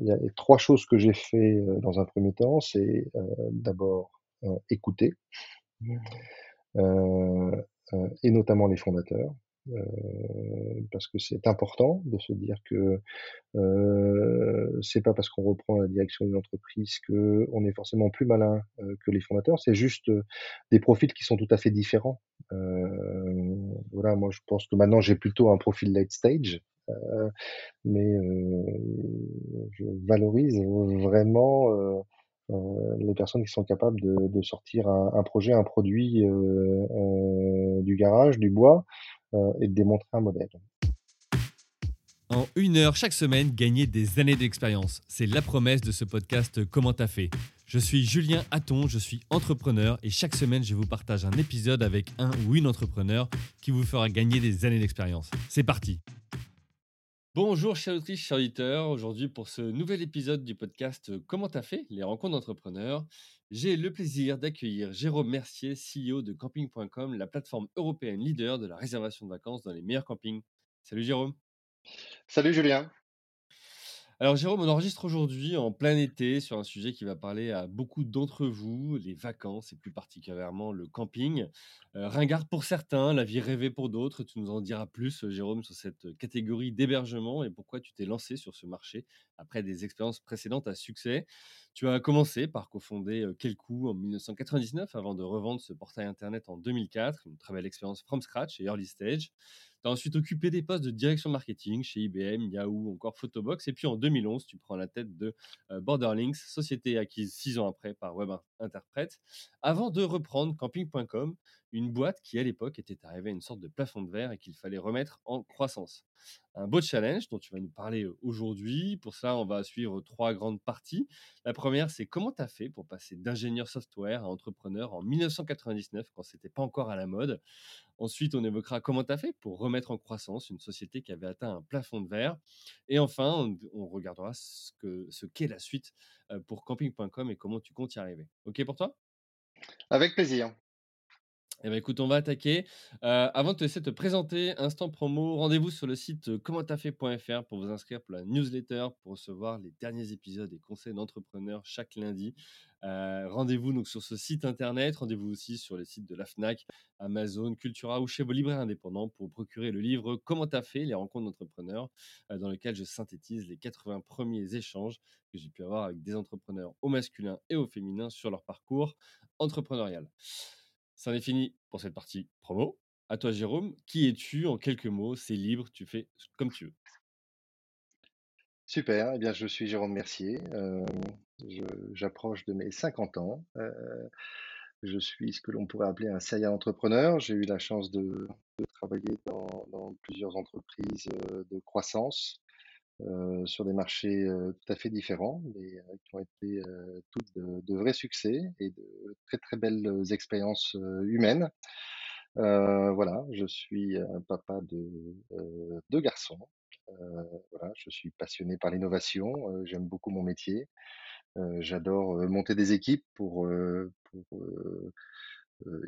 il y a trois choses que j'ai fait dans un premier temps. C'est d'abord écouter, et notamment les fondateurs. parce que c'est important de se dire que euh, c'est pas parce qu'on reprend la direction d'une entreprise que on est forcément plus malin que les fondateurs. C'est juste des profils qui sont tout à fait différents. Euh, voilà, moi je pense que maintenant j'ai plutôt un profil late stage, euh, mais je valorise vraiment les personnes qui sont capables de, sortir un, un, projet, un produit du garage, du bois, et de démontrer un modèle. En une heure chaque semaine, gagner des années d'expérience. C'est la promesse de ce podcast Comment t'as fait? Je suis Julien Hatton, je suis entrepreneur et chaque semaine, je vous partage un épisode avec un ou une entrepreneur qui vous fera gagner des années d'expérience. C'est parti Bonjour chers autrices, chers auditeurs. Aujourd'hui pour ce nouvel épisode du podcast Comment t'as fait? Les rencontres d'entrepreneurs. J'ai le plaisir d'accueillir Jérôme Mercier, CEO de camping.com, la plateforme européenne leader de la réservation de vacances dans les meilleurs campings. Salut Jérôme. Salut Julien. Alors Jérôme, on enregistre aujourd'hui en plein été sur un sujet qui va parler à beaucoup d'entre vous, les vacances et plus particulièrement le camping. Euh, ringard pour certains, la vie rêvée pour d'autres. Tu nous en diras plus, Jérôme, sur cette catégorie d'hébergement et pourquoi tu t'es lancé sur ce marché après des expériences précédentes à succès. Tu as commencé par cofonder euh, Quelcou en 1999 avant de revendre ce portail internet en 2004, une très belle expérience from scratch et early stage. Tu as ensuite occupé des postes de direction marketing chez IBM, Yahoo, encore Photobox. Et puis en 2011, tu prends la tête de euh, Borderlinks, société acquise six ans après par Web Interprète, avant de reprendre Camping.com, une boîte qui à l'époque était arrivée à une sorte de plafond de verre et qu'il fallait remettre en croissance. Un beau challenge dont tu vas nous parler aujourd'hui. Pour ça, on va suivre trois grandes parties. La première, c'est comment tu as fait pour passer d'ingénieur software à entrepreneur en 1999 quand c'était pas encore à la mode? Ensuite, on évoquera comment tu as fait pour remettre en croissance une société qui avait atteint un plafond de verre. Et enfin, on, regardera ce qu'est ce la suite pour camping.com et comment tu comptes y arriver. OK pour toi? Avec plaisir. Eh ben, écoute, on va attaquer. Euh, avant de te laisser te présenter, instant promo, rendez-vous sur le site euh, commenttafait.fr pour vous inscrire pour la newsletter, pour recevoir les derniers épisodes et conseils d'entrepreneurs chaque lundi. Euh, rendez-vous donc sur ce site internet, rendez-vous aussi sur les sites de la FNAC, Amazon, Cultura ou chez vos libraires indépendants pour procurer le livre Comment t'as fait les rencontres d'entrepreneurs, dans lequel je synthétise les 80 premiers échanges que j'ai pu avoir avec des entrepreneurs au masculin et au féminin sur leur parcours entrepreneurial. C'en est fini pour cette partie promo. À toi, Jérôme. Qui es-tu en quelques mots C'est libre, tu fais comme tu veux. Super, eh bien, je suis Jérôme Mercier. Euh, j'approche de mes 50 ans. Euh, je suis ce que l'on pourrait appeler un serial entrepreneur. J'ai eu la chance de, travailler dans, plusieurs entreprises euh, de croissance euh, sur des marchés euh, tout à fait différents, mais euh, qui ont été toutes de, vrais succès et de très très belles expériences humaines. voilà, je suis un papa de deux garçons. voilà, je suis passionné par l'innovation. J'aime beaucoup mon métier. J'adore monter des équipes pour, pour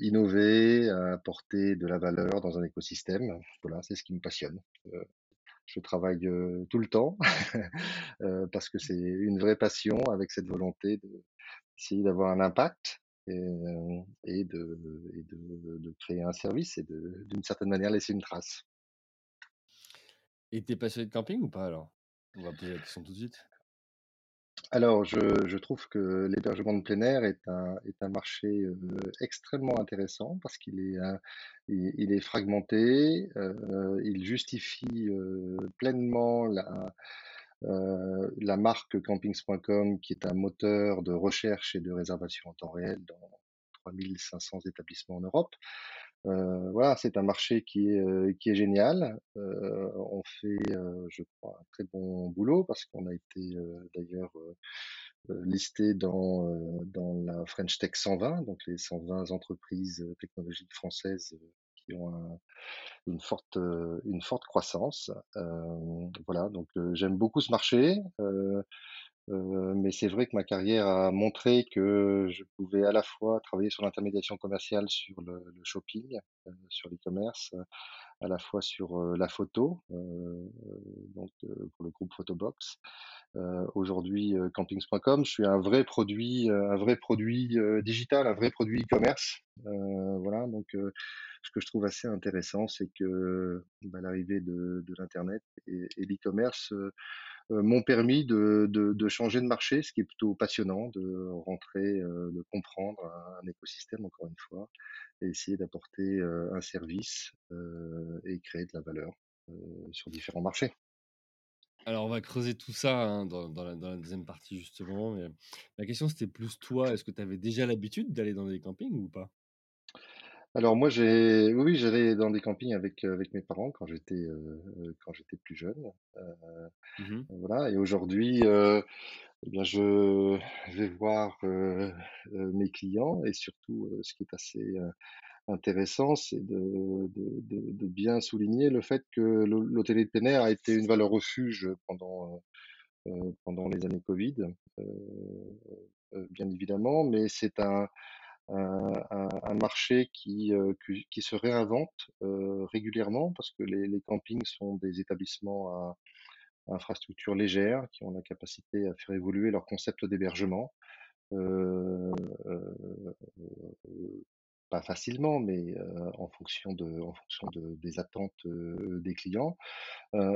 innover, apporter de la valeur dans un écosystème. Voilà, c'est ce qui me passionne je travaille tout le temps parce que c'est une vraie passion avec cette volonté d'essayer d'avoir un impact et, de, créer un service et d'une certaine manière laisser une trace. Et tu es passionné de camping ou pas alors? On va poser la question tout de suite. Alors, je, trouve que l'hébergement de plein air est un, est un marché euh, extrêmement intéressant parce qu'il est, il, est fragmenté, euh, il justifie euh, pleinement la, la marque campings.com qui est un moteur de recherche et de réservation en temps réel dans 3500 établissements en Europe. Euh, voilà, c'est un marché qui est, qui est génial. Euh, on fait, je crois, un très bon boulot parce qu'on a été d'ailleurs listé dans, dans la French Tech 120, donc les 120 entreprises technologiques françaises qui ont une forte, une forte croissance. voilà, donc j'aime beaucoup ce marché. Euh, mais c'est vrai que ma carrière a montré que je pouvais à la fois travailler sur l'intermédiation commerciale, sur le, shopping, euh, sur l'e-commerce, à la fois sur euh, la photo, euh, donc pour le groupe Photobox. Euh, Aujourd'hui, campings.com, je suis un vrai produit, un vrai produit digital, un vrai produit e-commerce. Euh, voilà, donc euh, ce que je trouve assez intéressant, c'est que bah, l'arrivée de, de l'internet et, et l'e-commerce euh, m'ont permis de, changer de marché, ce qui est plutôt passionnant, de rentrer, euh, de comprendre un, écosystème encore une fois, et essayer d'apporter euh, un service euh, et créer de la valeur euh, sur différents marchés. Alors, on va creuser tout ça hein, dans, dans la, dans la deuxième partie, justement. Mais la question, c'était plus toi. Est-ce que tu avais déjà l'habitude d'aller dans des campings ou pas? Alors moi j'ai oui, oui, j'allais dans des campings avec, heu, avec mes parents quand j'étais, heu heu, quand j'étais plus jeune, heu, Mhm. voilà et aujourd'hui, heu, eh bien je vais voir, heu heu, mes clients et surtout, heu, ce qui est assez, heu, intéressant, c'est de de de de bien souligner le fait que l'hô l'hôtellerie de plein air a été une valeur refuge pendant, heu heu, pendant les années covid, heu heu, bien évidemment, mais c'est un un, marché qui, euh, qui, se réinvente euh, régulièrement parce que les, campings sont des établissements à, à infrastructure légère qui ont la capacité à faire évoluer leur concept d'hébergement. Euh, pas facilement, mais en fonction de, en fonction de, des attentes des clients.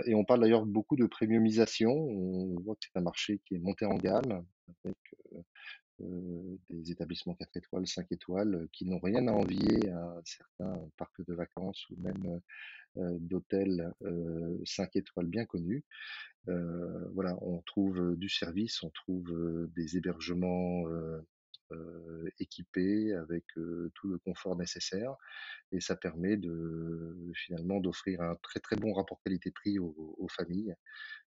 Et on parle d'ailleurs beaucoup de premiumisation. On voit que c'est un marché qui est monté en gamme euh, des établissements 4 étoiles, 5 étoiles, euh, qui n'ont rien à envier à certains parcs de vacances ou même euh, d'hôtels euh, 5 étoiles bien connus. Voilà, on trouve du service, on trouve des hébergements équipés avec tout le confort nécessaire et ça permet de finalement d'offrir un très très bon rapport qualité-prix aux, aux familles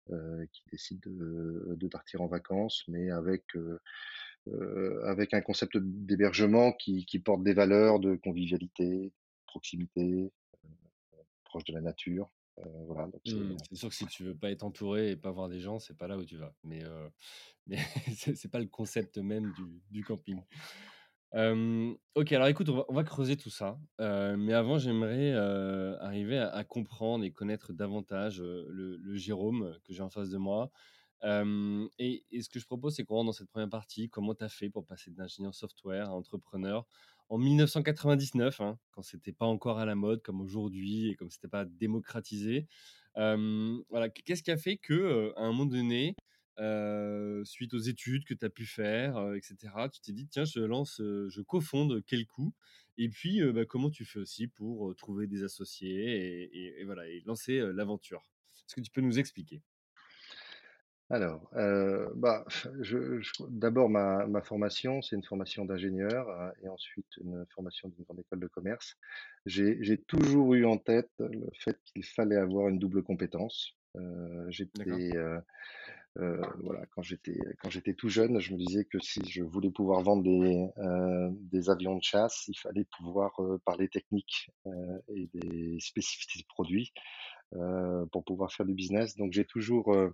qui décident de, partir en vacances, mais avec avec un concept d'hébergement qui, qui porte des valeurs de convivialité, proximité, proche de la nature. Euh, voilà, donc c'est sûr que si tu veux pas être entouré et pas voir des gens, c'est pas là où tu vas. Mais, euh, mais c'est pas le concept même du, du camping. Euh, ok, alors écoute, on va, on va creuser tout ça. Euh, mais avant, j'aimerais euh, arriver à, à comprendre et connaître davantage euh, le, le Jérôme que j'ai en face de moi. Et, ce que je propose, c'est qu'on rentre dans cette première partie. Comment tu as fait pour passer d'ingénieur software à entrepreneur en 1999, hein, quand c'était pas encore à la mode comme aujourd'hui et comme c'était pas démocratisé. Voilà, qu'est-ce qui a fait que, euh, à un moment donné, suite aux études que tu as pu faire, etc., tu t'es dit, tiens, je lance, je cofonde quel coup Et puis, bah, comment tu fais aussi pour trouver des associés et, voilà, et lancer l'aventure? Est-ce que tu peux nous expliquer? Alors, euh, bah, je, je- d'abord ma, ma formation, c'est une formation d'ingénieur hein, et ensuite une formation d'une grande école de commerce. J'ai, j'ai toujours eu en tête le fait qu'il fallait avoir une double compétence. Euh, D'accord j'étais, euh, euh, voilà, quand j'étais quand j'étais tout jeune, je me disais que si je voulais pouvoir vendre des, euh, des avions de chasse, il fallait pouvoir euh, parler technique euh, et des spécificités de produits euh, pour pouvoir faire du business. Donc j'ai toujours euh,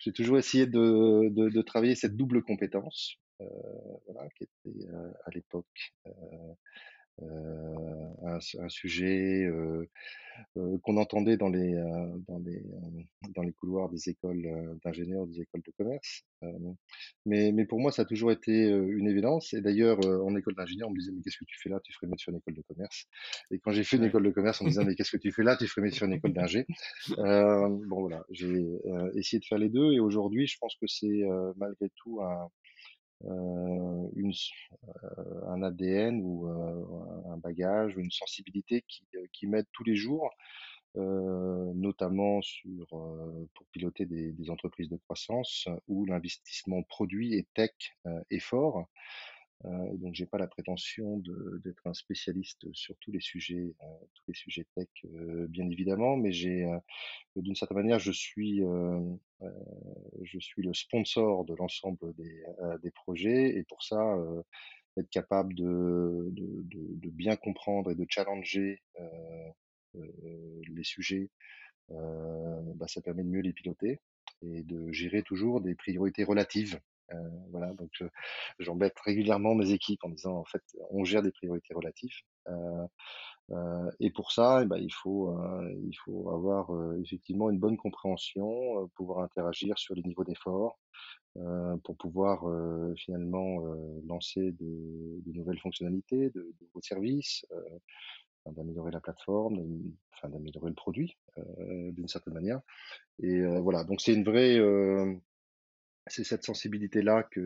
j'ai toujours essayé de, de, de travailler cette double compétence, voilà, qui était à l'époque un, un, sujet euh, euh, qu'on entendait dans les, euh, dans, les, euh, dans les couloirs des écoles euh, d'ingénieurs, des écoles de commerce. Euh, mais, mais pour moi, ça a toujours été euh, une évidence. Et d'ailleurs, euh, en école d'ingénieur, on me disait, mais qu'est-ce que tu fais là? Tu ferais mieux sur une école de commerce. Et quand j'ai fait une école de commerce, on me disait, mais qu'est-ce que tu fais là? Tu ferais mieux sur une école d'ingé? Euh, bon, voilà, j'ai euh, essayé de faire les deux. Et aujourd'hui, je pense que c'est euh, malgré tout un, euh, une, euh, un ADN ou euh, un bagage ou une sensibilité qui, qui m'aide tous les jours euh, notamment sur, euh, pour piloter des, des entreprises de croissance où l'investissement produit et tech euh, est fort. Euh, et donc, j'ai pas la prétention d'être un spécialiste sur tous les sujets, euh, tous les sujets tech, euh, bien évidemment, mais j'ai, d'une certaine manière, je suis, je suis le sponsor de l'ensemble des, des projets, et pour ça, être capable de, de, de, de bien comprendre et de challenger les sujets bah, ça permet de mieux les piloter et de gérer toujours des priorités relatives. Heu, voilà, donc je j'embête régulièrement mes équipes en disant: «En fait, on gère des priorités relatives». Heu heu et pour ça, et bah, il faut, heu, il faut avoir, heu, effectivement une bonne compréhension, heu, pouvoir interagir sur les niveaux d'effort, pour pouvoir, finalement, lancer de de nouvelles fonctionnalités, de de nouveaux services, d'améliorer la plateforme, enfin d'améliorer le produit, d'une certaine manière et voilà, donc c'est une vraie, c'est cette sensibilité-là que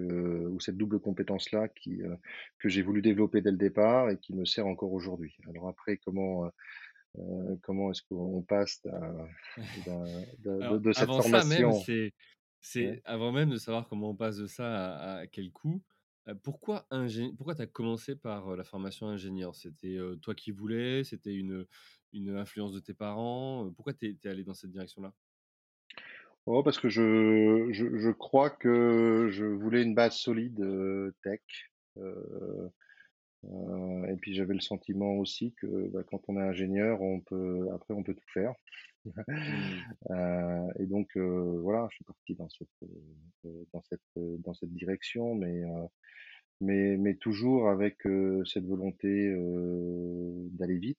ou cette double compétence-là qui, heu, que j'ai voulu développer dès le départ et qui me sert encore aujourd'hui. Alors après comment, heu heu, comment est-ce qu'on passe de de Alors, de cette avant ça même, formation c'est ouais. avant même de savoir comment on passe de ça à à quel coût, pourquoi ingé pourquoi tu as commencé par, la formation ingénieur? C'était, toi qui voulais? C'était une, une influence de tes parents? Pourquoi tu es tu es allé dans cette direction-là? Oh parce que je je je crois que je voulais une base solide, heu, tech, heu heu et puis j'avais le sentiment aussi que, bah, quand on est ingénieur, on peut après on peut tout faire. Mmh. Heu et donc heu, voilà, je suis parti dans cette, heu dans cette, dans cette direction, mais mais mais toujours avec, cette volonté, d'aller vite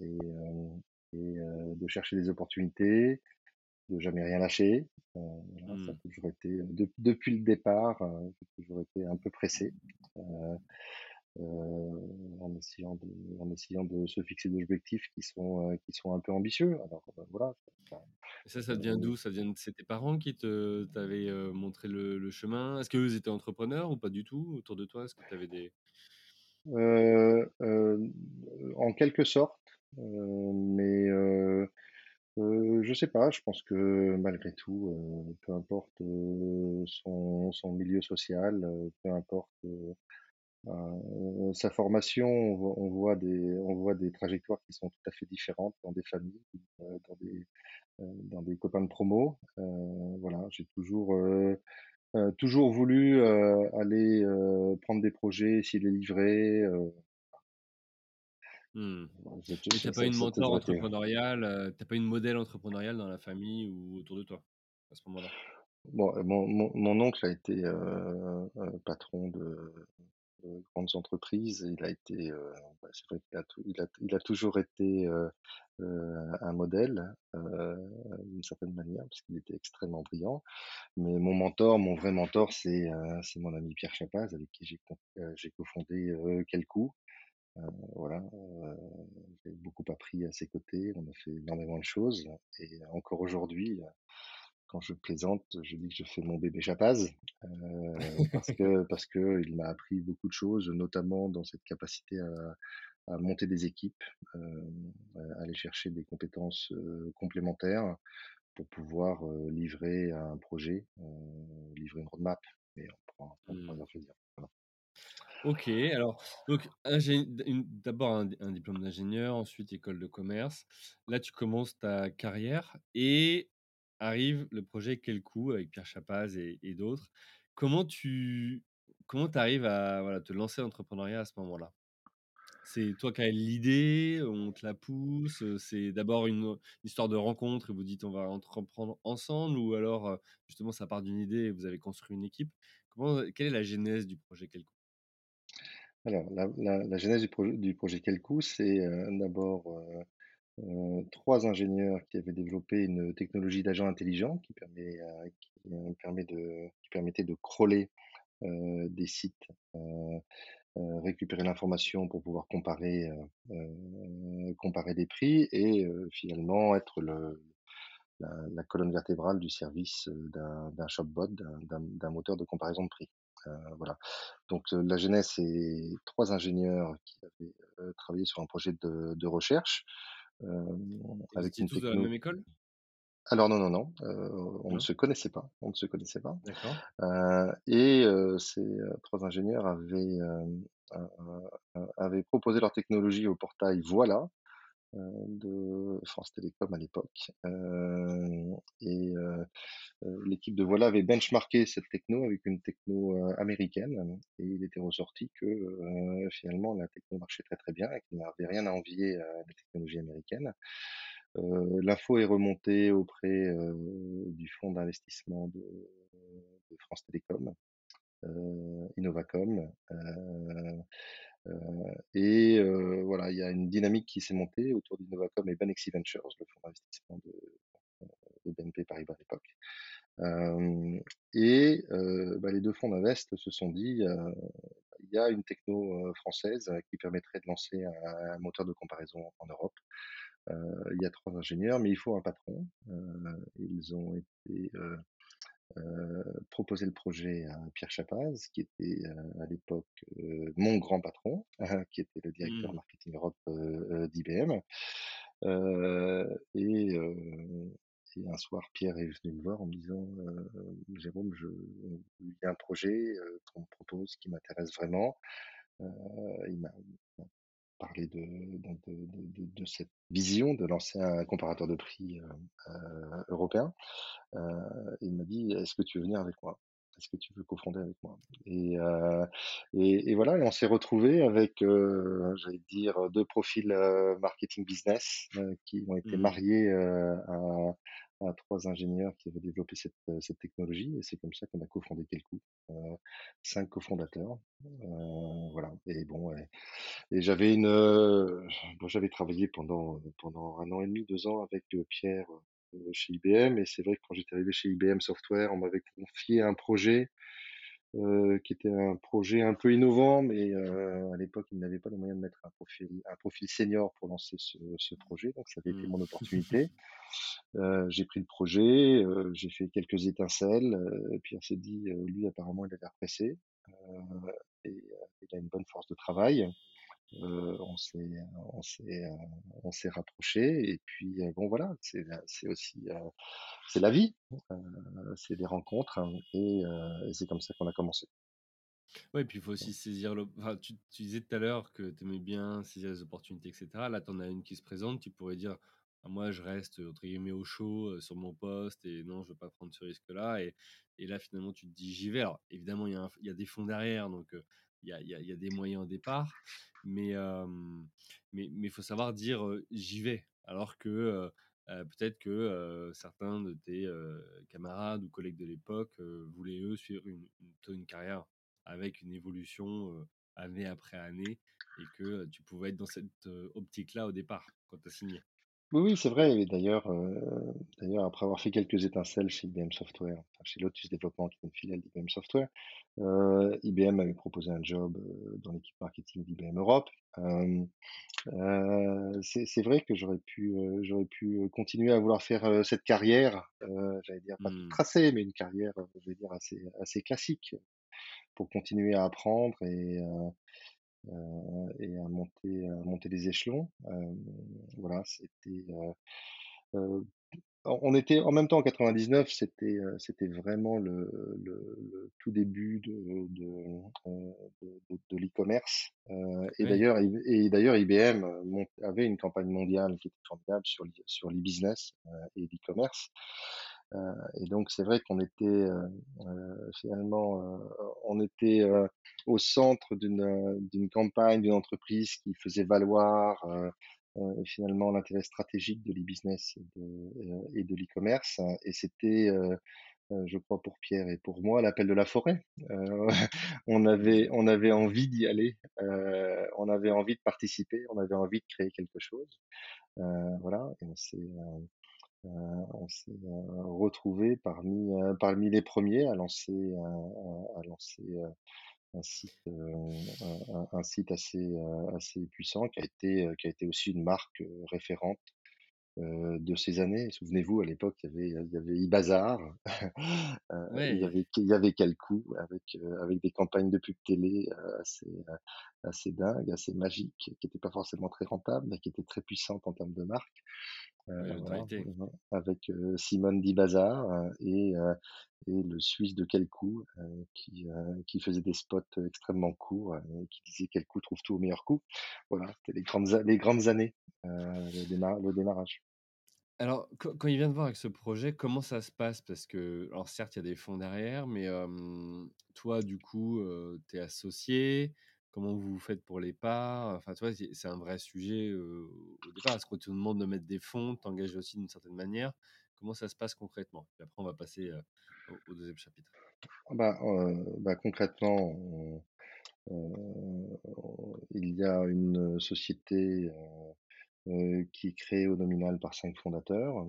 et et de chercher des opportunités, de jamais rien lâcher. Voilà, ça a Mmh. toujours été, dep depuis le départ, j'ai toujours été un peu pressé, en essayant de en essayant de se fixer des objectifs qui sont, qui sont un peu ambitieux. Alors, voilà, ça Et ça, ça vient d'où? Ça vient de c'est tes parents qui te t'avaient, montré le le chemin? Est-ce qu'eux, étaient entrepreneurs ou pas du tout autour de toi? Est-ce que tu avais des en quelque sorte, mais heu, je sais pas, je pense que malgré tout, heu, peu importe, heu, son son milieu social, heu, peu importe, heu heu, sa formation, on voit on voit des on voit des trajectoires qui sont tout à fait différentes dans des familles, heu, dans des, heu, dans des copains de promo. Heu, voilà, j'ai toujours, heu heu, toujours voulu, heu, aller, heu, prendre des projets, essayer de les livrer, heu Mais tu as pas une mentor été entrepreneuriale, heu, tu as pas une modèle entrepreneuriale dans la famille ou autour de toi, à ce moment-là? bon, heu, mon mon mon oncle a été, heu, patron de de grandes entreprises. Il a été, c'est vrai qu'il a tou il a il a toujours été, un modèle, d'une certaine manière, parce qu'il était extrêmement brillant. Mais mon mentor, mon vrai mentor, c'est, mon ami Pierre Chapaz avec qui j'ai cofondé, Quelcou. Heu, voilà, heu, j'ai beaucoup appris à ses côtés. On a fait énormément de choses et encore aujourd'hui, Quand je plaisante, je dis que je fais mon bébé Chapaz, heu, parce que parce que il m'a appris beaucoup de choses, notamment dans cette capacité à à monter des équipes, à aller chercher des compétences, complémentaires pour pouvoir, livrer un projet, livrer une roadmap et on pourra on Mmh. Voilà. OK, alors donc d'abord un diplôme d'ingénieur, ensuite école de commerce. Là, tu commences ta carrière et arrive le projet Quel Coup avec Pierre Chapaz et d'autres. Comment tu comment arrives à, te lancer dans l'entrepreneuriat à ce moment-là? C'est toi qui as l'idée, on te la pousse, c'est d'abord une histoire de rencontre et vous dites: «On va entreprendre ensemble» ou alors, justement ça part d'une idée et vous avez construit une équipe? Quelle est la genèse du projet Quel Coup? Alors la genèse du projet Kelkoo, c'est, heu, d'abord, heu heu, 3 ingénieurs qui avaient développé une technologie d'agent intelligent qui permettait de crawler, des sites, récupérer l'information pour pouvoir comparer, des prix et finalement être la colonne vertébrale du service, d'un d'un d'un moteur de comparaison de prix. Voilà. Donc heu, la genèse, c'est 3 ingénieurs qui avaient, heu, travaillé sur un projet de de recherche, avec une tous de la même techno école? alors non, non, non, on ne se connaissait pas, on ne se connaissait pas, et ces, 3 ingénieurs avaient, proposé leur technologie au portail Voilà, de France Télécom à l'époque, hem et heu, l'équipe de Voilà avait benchmarké cette techno avec une techno, américaine et il était ressorti que, finalement la techno marchait très, très bien et qu'il n'avait rien à envier à la technologie américaine. L'info est remontée auprès, du fonds d'investissement de de France Télécom Innovacom. Heu et heu, voilà, il y a une dynamique qui s'est montée autour d'Innovacom et Banexi Ventures, le fonds d'investissement de, de BNP Paribas à l'époque. Euh, et euh, bah, les deux fonds d'invest se sont dit, euh, il y a une techno française qui permettrait de lancer un, moteur de comparaison en Europe. il y a trois ingénieurs, mais il faut un patron. ils ont été euh, proposé le projet à Pierre Chapaz, qui était euh, à l'époque euh, mon grand patron, qui était le directeur Mmh. marketing Europe d'IBM. et, et, un soir, Pierre est venu me voir en me disant Jérôme, je, il y a un projet qu'on me propose qui m'intéresse vraiment. il m'a parlé de, de, de, cette vision de lancer un comparateur de prix euh, européen. Euh, il m'a dit, est-ce que tu veux venir avec moi? Est-ce que tu veux cofonder avec moi et, euh, et, et, voilà, et on s'est retrouvé avec, euh, j'allais dire, deux profils euh, marketing business euh, qui ont été Mmh. mariés à, à, trois ingénieurs qui avaient développé cette, cette technologie. Et c'est comme ça qu'on a cofondé. Euh, cinq cofondateurs. Voilà. Et bon, et, et j'avais une, bon, j'avais travaillé pendant pendant un an et demi, deux ans avec Pierre chez IBM. Et c'est vrai que quand j'étais arrivé chez IBM Software, on m'avait confié un projet euh, qui était un projet un peu innovant, mais euh, à l'époque, il n'avait pas les moyens de mettre un profil, un profil senior pour lancer ce, ce projet. Donc, ça avait été Mmh. mon opportunité. Euh, j'ai pris le projet, euh, j'ai fait quelques étincelles. et puis, on s'est dit, lui, apparemment, il a l'air pressé. et il a une bonne force de travail. Euh, on s'est on s'est on s'est rapproché et puis bon voilà c'est c'est aussi c'est la vie euh, c'est des rencontres hein, et, et c'est comme ça qu'on a commencé Ouais, puis il faut aussi saisir le. Enfin, tu, tu disais tout à l'heure que tu aimais bien saisir les opportunités, etc. Là, tu en as une qui se présente, tu pourrais dire ah, Moi, je reste entre guillemets au chaud euh, sur mon poste et non, je veux pas prendre ce risque-là. Et, et là, finalement, tu te dis J'y vais. Alors, évidemment, il y, y a des fonds derrière, donc euh, il y, a, y a- des moyens au départ. Mais euh, mais mais faut savoir dire J'y vais. Alors que. peut-être que certains de tes camarades ou collègues de l'époque voulaient eux suivre une, une, carrière avec une évolution année après année et que tu pouvais être dans cette optique-là au départ quand tu as signé. Oui oui c'est vrai et d'ailleurs euh, d'ailleurs après avoir fait quelques étincelles chez IBM Software enfin, chez Lotus Développement qui est une filiale d'IBM Software euh, IBM avait proposé un job euh, dans l'équipe marketing d'IBM Europe euh, euh, c'est vrai que j'aurais pu, euh, j'aurais pu continuer à vouloir faire euh, cette carrière, euh, j'allais dire pas Mmh. tracée, mais une carrière, je vais dire assez, assez classique, pour continuer à apprendre et, euh, euh, et à monter, à monter des échelons. Euh, voilà, c'était. euh, euh, on était en même temps en 99, c'était euh, c'était vraiment le, le, le tout début de de, de, de- de l'e-commerce. Et Oui, d'ailleurs, et d'ailleurs IBM avait une campagne mondiale qui était formidable sur sur l'e-business et l'e-commerce. Euh, et donc c'est vrai qu'on était euh, euh, finalement on était au centre d'une d'une campagne d'une entreprise qui faisait valoir euh, finalement l'intérêt stratégique de l'e-business et de, euh, l'e-commerce. Et c'était, euh, euh, je crois, pour Pierre et pour moi, l'appel de la forêt. On avait, on avait envie d'y aller, on avait envie de participer, on avait envie de créer quelque chose. Voilà, et on s'est, on s'est retrouvé parmi, parmi les premiers à lancer, à, lancer un site, euh, un, un site assez, euh, assez puissant qui a été, euh, qui a été aussi une marque référente euh, de ces années. Souvenez-vous, à l'époque, il y avait, il y avait iBazar, il y avait, il y avait Calcou avec, euh, avec des campagnes de pub télé assez, assez dingues, assez magiques, qui n'étaient pas forcément très rentables, mais qui étaient très puissantes en termes de marque. Euh, voilà, avec euh, Simone Dibazar euh, et, euh, et le Suisse de euh, qui, qui faisait des spots extrêmement courts et qui disait Kelcou trouve tout au meilleur coût. Voilà, c'était les grandes, les grandes années, le, démar- le démarrage. Alors, quand, quand il vient de voir avec ce projet, comment ça se passe? Parce que, alors certes, il y a des fonds derrière, mais toi, du coup, tu es associé. Comment vous faites pour les parts Enfin, tu vois, c'est un vrai sujet euh, au départ. Est-ce qu'on te demande de mettre des fonds, t'engager aussi d'une certaine manière? Comment ça se passe concrètement? Puis après, on va passer euh, au, au deuxième chapitre. Ah bah, bah, concrètement, il y a une société, qui est créée au nominal par 5 fondateurs,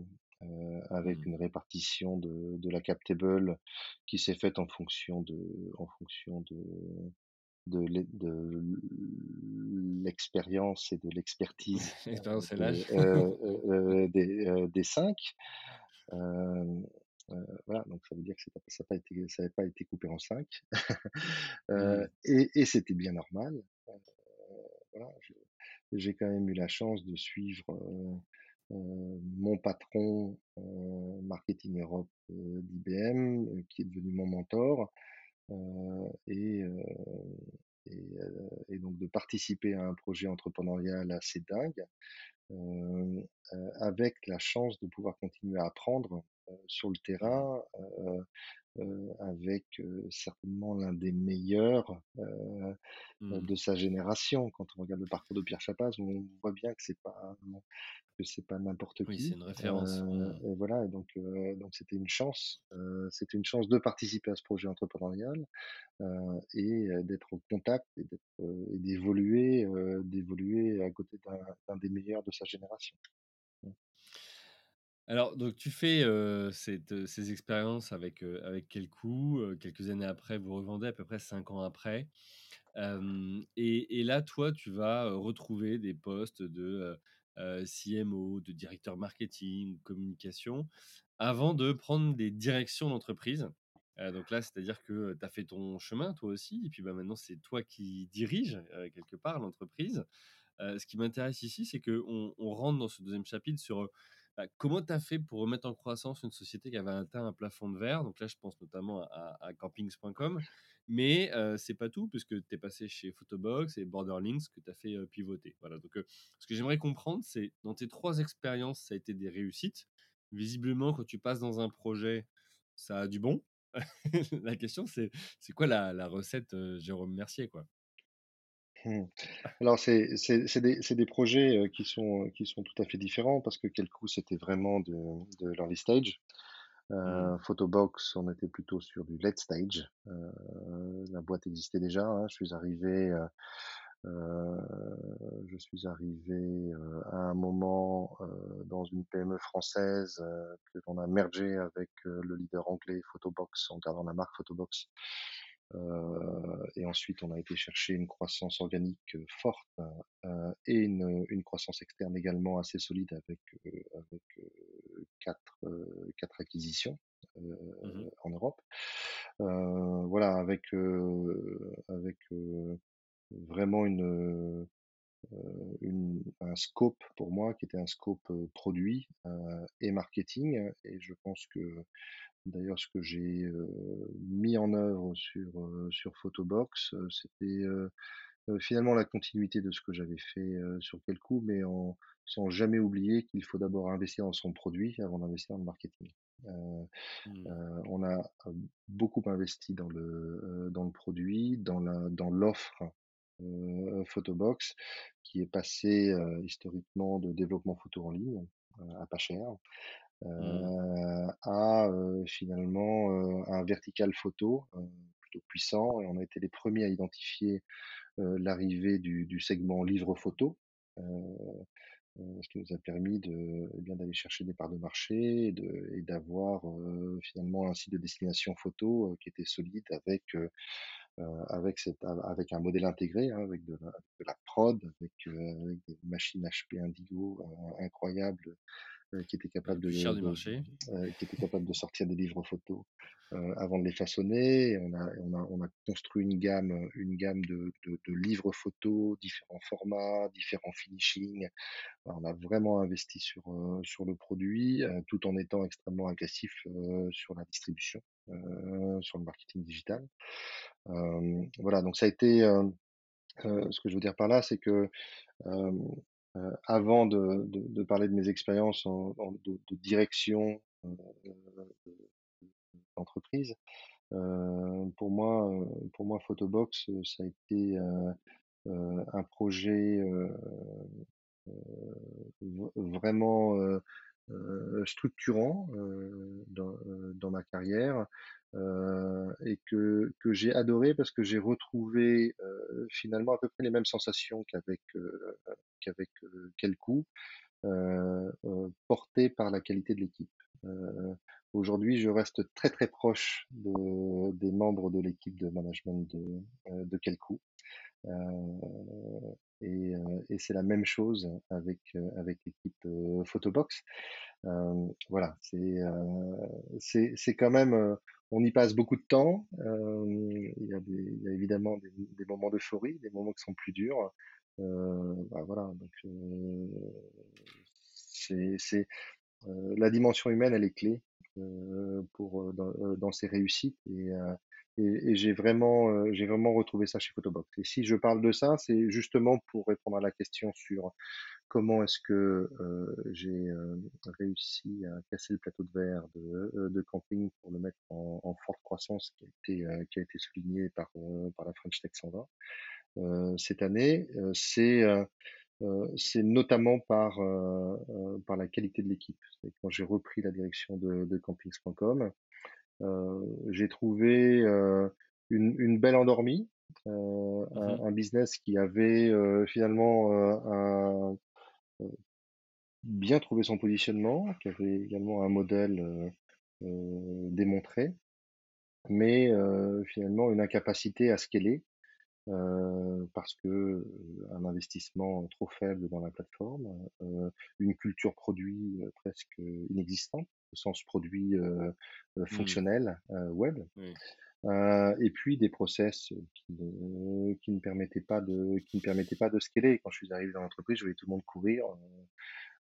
avec Mmh. une répartition de de la cap table qui s'est faite en fonction de en fonction de de l'e de l'expérience et de l'expertise, heu, des, heu, des 5. Hem, heu, voilà, donc ça veut dire que ça a pas ça pas été coupé en 5. Heu Mmh. et et c'était bien normal. Voilà, j'ai quand même eu la chance de suivre, mon patron, marketing Europe, d'IBM, qui est devenu mon mentor, et heu et heu et donc de participer à un projet entrepreneurial assez dingue, avec la chance de pouvoir continuer à apprendre, sur le Mmh. terrain, heu heu, avec, certainement l'un des meilleurs, Mmh. de sa génération. Quand on regarde le parcours de Pierre Chapaz, on voit bien que c'est pas que c'est pas n'importe Oui, c'est qui, une référence. Mmh. et voilà et donc c'était une chance, c'était une chance de participer à ce projet entrepreneurial, et d'être au contact et d'évoluer, d'évoluer à côté d'un d'un des meilleurs de sa génération. Alors donc tu fais, ces expériences avec, avec Kelkoo, heu, quelques années après, vous revendez à peu près 5 ans après. Et là, toi, tu vas, retrouver des postes de, CMO, de directeur marketing, communication, avant de prendre des directions d'entreprise. Donc là, c'est-à-dire que, tu as fait ton chemin toi aussi et puis, bah, maintenant c'est toi qui diriges, heu, quelque part l'entreprise. Ce qui m'intéresse ici, c'est qu'on on rentre dans ce deuxième chapitre sur, bah, comment tu as fait pour remettre en croissance une société qui avait atteint un plafond de verre? Donc là, je pense notamment à à campings.com. Mais, heu, c'est pas tout puisque tu es passé chez Photobox et Borderlinks que tu as fait, pivoter. Voilà donc, ce que j'aimerais comprendre, c'est dans tes 3 expériences, ça a été des réussites. Visiblement, quand tu passes dans un projet, ça a du bon. La question c'est quoi la la recette, Jérôme Mercier, quoi? Mmh. Alors c'est c'est c'est des c'est des projets, heu, qui sont, heu, qui sont tout à fait différents parce que Kelkoo, c'était vraiment de de l'early stage. Mmh. Heu, Photobox, on était plutôt sur du late stage. La boîte existait déjà, hein. Je suis arrivé, je suis arrivé, à un moment, dans une PME française, que l'on a mergé avec, le leader anglais Photobox en gardant la marque Photobox. Heu et ensuite on a été chercher une croissance organique, heu, forte, heu et une, une croissance externe également assez solide avec, avec, heu, 4, heu, 4 acquisitions, Mmh mh. en Europe. Voilà avec, avec, vraiment une, une un scope pour moi qui était un scope, produit, et marketing et je pense que d'ailleurs ce que j'ai, heu, mis en œuvre sur, heu, sur Photobox, heu, c'était, heu heu, finalement la continuité de ce que j'avais fait, heu, sur Kelkoo, mais en sans jamais oublier qu'il faut d'abord investir dans son produit avant d'investir dans le marketing. Heu heu, Mmh. on a, heu, beaucoup investi dans le, heu, dans le produit, dans la dans l'offre, heu, Photobox qui est passé, heu, historiquement de développement photo en ligne, heu, à pas cher, Mmh. heu, à, finalement, un vertical photo, plutôt puissant et on a été les premiers à identifier, l'arrivée du segment livre photo, ce qui nous a permis de, eh bien, d'aller chercher des parts de marché et d'avoir, finalement un site de destination photo, qui était solide avec, avec un modèle intégré, hein, avec de la prod, avec, des machines HP Indigo, incroyables, heu, qui étaient Bah, le capables plus de heu, qui étaient capables de sortir des livres photos, heu, avant de les façonner et on a on a on a construit une gamme, une gamme de de de livres photos, différents formats, différents finishing. On a vraiment investi sur, heu, sur le produit, heu, tout en étant extrêmement agressif, sur la distribution, sur le marketing digital. Voilà donc ça a été, heu, ce que je veux dire par là, c'est que, hem, heu, avant de de de parler de mes expériences en en de de direction, de d'entreprise, heu, pour moi, heu, pour moi Photobox, ça a été, un projet, vraiment, structurant, dans, dans ma carrière, euh, et que, que j'ai adoré parce que j'ai retrouvé euh, finalement à peu près les mêmes sensations qu'avec euh, qu'avec euh, Kelkou, euh, euh, portées par la qualité de l'équipe. Aujourd'hui, je reste très très proche de, des membres de l'équipe de management de, de Kelkou. Euh, et, et c'est la même chose avec avec l'équipe Photobox. Voilà, c'est c'est quand même on y passe beaucoup de temps. Euh, il y a y a évidemment des, des moments d'euphorie, des moments qui sont plus durs. Euh, bah, voilà, donc euh, c'est euh, la dimension humaine, elle est clé euh, pour euh, dans, dans ces réussites et, et, et j'ai vraiment euh, j'ai vraiment retrouvé ça chez Photobox. Et si je parle de ça, c'est justement pour répondre à la question sur comment est-ce que euh, j'ai euh, réussi à casser le plateau de verre de, euh, de camping pour le mettre en, en forte croissance qui a été euh, qui a été souligné par euh, par la French Tech 120 euh, cette année. C'est c'est notamment par, par la qualité de l'équipe. Quand j'ai repris la direction de, de campings.com, j'ai trouvé euh, une, une belle endormie, euh, un, Mmh un business qui avait euh, finalement euh, un, euh, bien trouvé son positionnement, qui avait également un modèle euh, euh, démontré, mais euh, finalement une incapacité à scaler euh, parce que un investissement trop faible dans la plateforme, une culture produit presque inexistante au sens produit Mmh. fonctionnel euh, web, euh, et puis des process qui ne, qui ne permettaient pas de qui ne permettaient pas de scaler. Quand je suis arrivé dans l'entreprise, je voyais tout le monde courir. euh,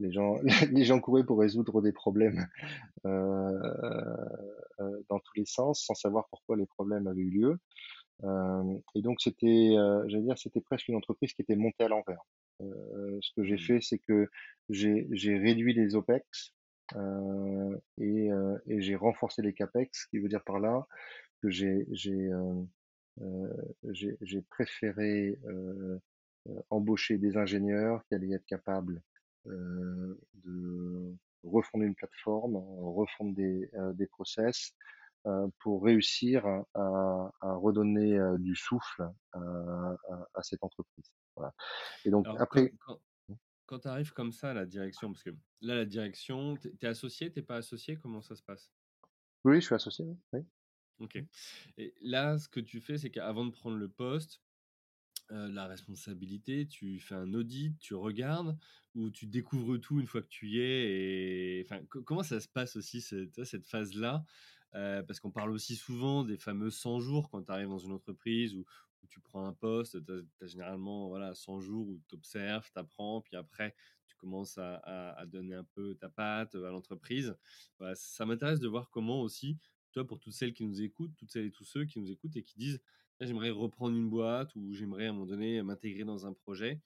Les gens, les gens couraient pour résoudre des problèmes euh, euh, dans tous les sens, sans savoir pourquoi les problèmes avaient eu lieu. Euh, et donc c'était, euh, j'allais dire, c'était presque une entreprise qui était montée à l'envers. Euh, ce que j'ai Mmh. fait, c'est que j'ai j'ai réduit les OPEX euh, et, euh, et j'ai renforcé les CAPEX, ce qui veut dire par là que j'ai j'ai j'ai j'ai préféré embaucher des ingénieurs qui allaient être capables euh, de refonder une plateforme, refondre des, euh, des process pour réussir à, à redonner euh, du souffle à, à, à cette entreprise. Voilà. Et donc Alors après, quand quand tu arrives comme ça à la direction, parce que là, la direction, tu es associé, tu pas associé? Comment ça se passe? oui, je suis associé. Oui. OK et là, ce que tu fais, c'est qu'avant de prendre le poste, la responsabilité, tu fais un audit, tu regardes ou tu découvres tout une fois que tu y es et enfin, co comment ça se passe aussi cette phase-là? Heu, parce qu'on parle aussi souvent des fameux 100 jours quand tu arrives dans une entreprise où tu prends un poste, tu as généralement, voilà, 100 jours où tu observes, tu apprends, puis après tu commences à donner un peu ta patte, à l'entreprise. Ça m'intéresse de voir comment aussi, toi, pour toutes celles qui nous écoutent, toutes celles et tous ceux qui nous écoutent et qui disent: Là, j'aimerais reprendre une boîte ou j'aimerais à un moment donné m'intégrer dans un projet.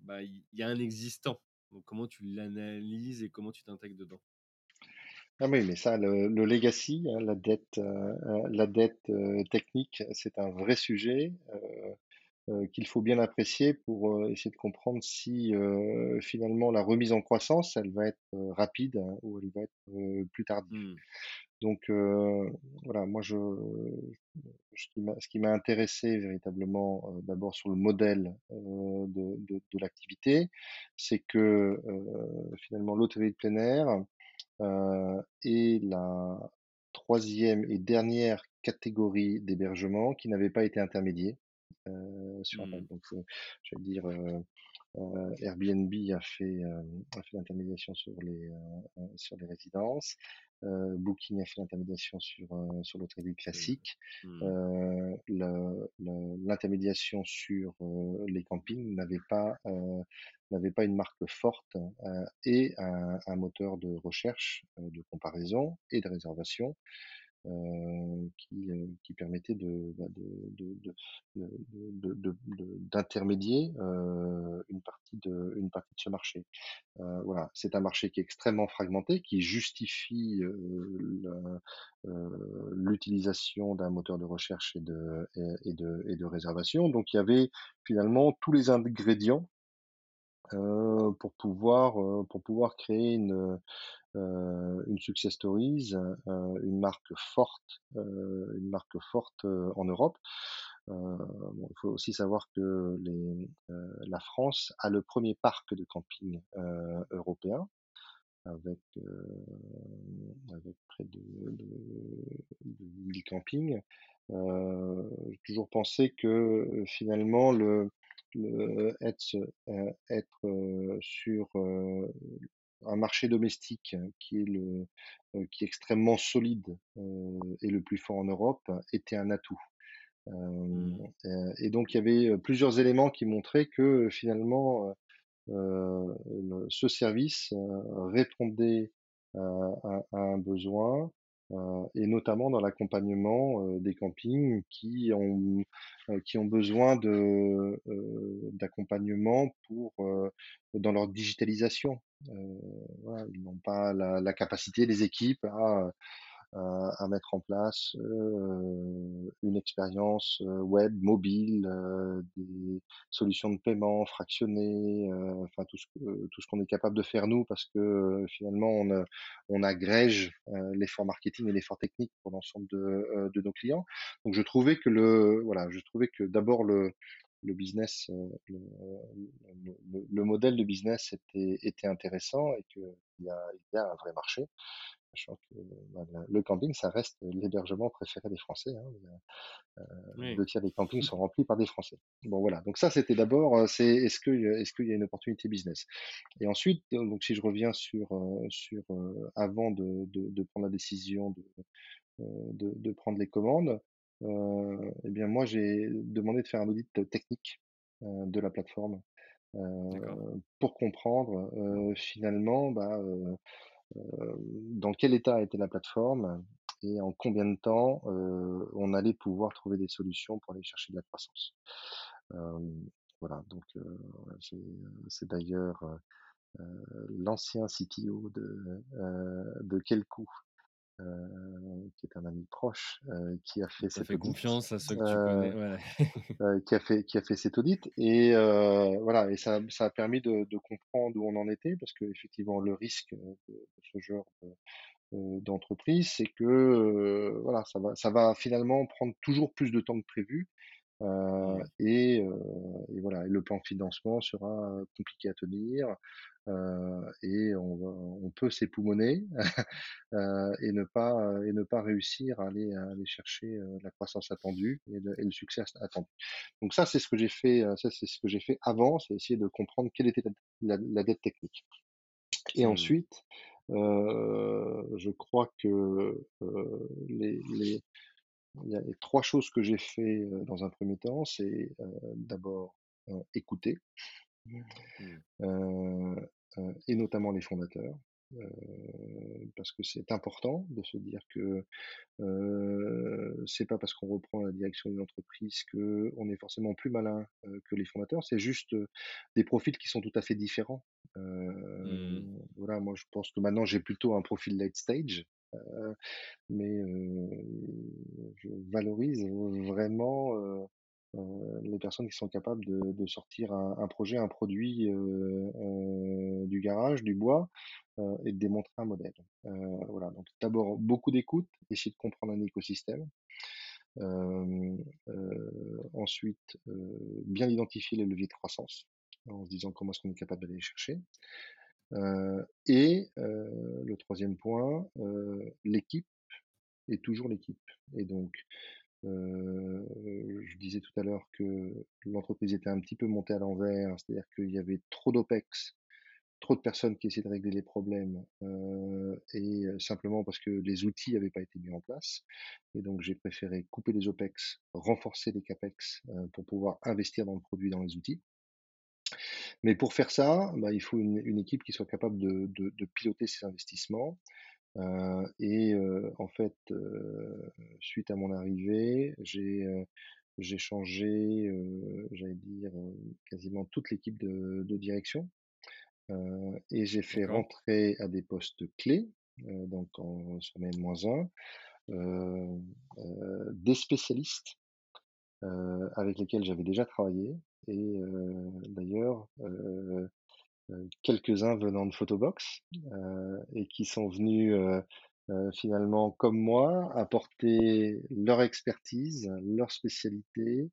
Bah, il y a un existant. Donc, comment tu l'analyses et comment tu t'intègres dedans? Ah oui, mais ça, le, le legacy, hein, la dette, euh, euh, la dette euh, technique, c'est un vrai sujet. Euh, euh, qu'il faut bien apprécier pour essayer de comprendre si euh, finalement la remise en croissance, elle va être rapide hein, ou elle va être euh, plus tardive. Mmh. Donc euh, voilà, moi je, ce qui m'a ce qui m'a intéressé véritablement euh, d'abord sur le modèle euh, de, de, de l'activité, c'est que euh, finalement l'hôtellerie de plein air euh, est la troisième et dernière catégorie d'hébergement qui n'avait pas été intermédiée euh, sur Mmh. Internet. Donc, euh, je vais dire, euh, euh, Airbnb a fait, euh, a fait l'intermédiation sur les, sur les résidences. Euh, Booking a fait l'intermédiation sur, euh, sur l'hôtellerie Mmh. classique. Mmh. Euh, le- le- l'intermédiation sur euh, les campings n'avait pas, euh, n'avait pas une marque forte euh, et un, un moteur de recherche, euh, de comparaison et de réservation qui, euh, qui permettait de, bah, d'intermédier euh, une partie de une partie de ce marché. Euh, voilà, c'est un marché qui est extrêmement fragmenté, qui justifie euh, euh, l'utilisation d'un moteur de recherche et de et de et de réservation. Donc il y avait finalement tous les ingrédients heu, pour pouvoir, heu, pour pouvoir créer une, heu, une success stories, une marque forte, une marque forte, en Europe. Il faut aussi savoir que la France a le premier parc de camping, européen avec, près de de de 1000 campings. J'ai toujours pensé que, finalement le le être, être, sur, un marché domestique qui est le, qui est extrêmement solide, et le plus fort en Europe était un atout. Mmh. et donc il y avait, plusieurs éléments qui montraient que, finalement, ce service, répondait à un besoin, et notamment dans l'accompagnement, des campings qui ont, heu, qui ont besoin de, d'accompagnement pour, dans leur digitalisation. Voilà, ils n'ont pas la la capacité, les équipes à, à, à mettre en place euh, une expérience euh, web, mobile, euh, des solutions de paiement fractionnées, euh, enfin tout ce que tout ce qu'on est capable de faire nous, parce que euh, finalement on, euh, on agrège euh, l'effort marketing et l'effort technique pour l'ensemble de, euh, de nos clients. Donc je trouvais que le voilà, je trouvais que d'abord le le business, euh, le, le, le, modèle de business était, était intéressant et qu'il y y a un vrai marché. Sachant que bah, le camping, ça reste l'hébergement préféré des Français. Hein. Euh, Oui. deux tiers des campings sont remplis par des Français. Bon voilà. Donc ça, c'était d'abord, euh, c'est est-ce que est-ce qu'il y a une opportunité business? Et ensuite, donc si je reviens sur euh, sur euh, avant de, de, de, prendre la décision de, euh, de, de prendre les commandes, euh, eh bien moi j'ai demandé de faire un audit technique euh, de la plateforme euh, pour comprendre euh, finalement bah, euh, euh, dans quel état était la plateforme et en combien de temps euh, on allait pouvoir trouver des solutions pour aller chercher de la croissance. Euh, voilà, donc euh, c'est d'ailleurs l'ancien CTO de, de Kelku, euh, qui est un ami proche, euh, qui a fait tu cet fait audit. confiance à ceux que tu Euh, connais. Ouais. euh, qui a fait qui a fait cet audit et euh, voilà et ça ça a permis de, de comprendre où on en était parce que effectivement le risque de, de ce genre de, euh, d'entreprise, c'est que euh, voilà, ça va, ça va finalement prendre toujours plus de temps que prévu. Euh, et, euh, et voilà, et le plan de financement sera compliqué à tenir euh, et on, va, on peut s'époumoner et ne pas et ne pas réussir à aller, à aller chercher la croissance attendue et le, et le succès attendu. Donc ça, c'est ce que j'ai fait. Ça, c'est ce que j'ai fait avant, c'est essayer de comprendre quelle était la, la, la dette technique. Et Mmh. ensuite, je crois que les, les, il y a les trois choses que j'ai fait dans un premier temps, c'est d'abord écouter, Mmh. et notamment les fondateurs, euh, parce que c'est important de se dire que euh, c'est pas parce qu'on reprend la direction d'une entreprise que on est forcément plus malin euh, que les fondateurs. C'est juste des profils qui sont tout à fait différents. Mmh. voilà, moi je pense que maintenant j'ai plutôt un profil late stage, mais euh, je valorise vraiment les personnes qui sont capables de, sortir un, projet, un produit du garage, du bois, et de démontrer un modèle. Voilà, donc d'abord beaucoup d'écoute, essayer de comprendre un écosystème. Ensuite, bien identifier les leviers de croissance en se disant comment est-ce qu'on est capable d'aller les chercher. Et le troisième point, l'équipe est toujours l'équipe. Et donc, euh, je disais tout à l'heure que l'entreprise était un petit peu montée à l'envers, c'est-à-dire qu'il y avait trop d'OPEX trop de personnes qui essaient de régler les problèmes euh, et simplement parce que les outils n'avaient pas été mis en place. Et donc j'ai préféré couper les OPEX, renforcer les CAPEX euh, pour pouvoir investir dans le produit, dans les outils. Mais pour faire ça, bah, il faut une, une, équipe qui soit capable de, de, de piloter ces investissements. Euh, et euh, en fait, euh, suite à mon arrivée, j'ai j'ai changé, j'allais dire, quasiment toute l'équipe de, de direction. Et j'ai fait rentrer à des postes clés, donc en N-1, euh, euh, des spécialistes avec lesquels j'avais déjà travaillé et d'ailleurs quelques-uns venant de Photobox et qui sont venus finalement comme moi apporter leur expertise, leur spécialité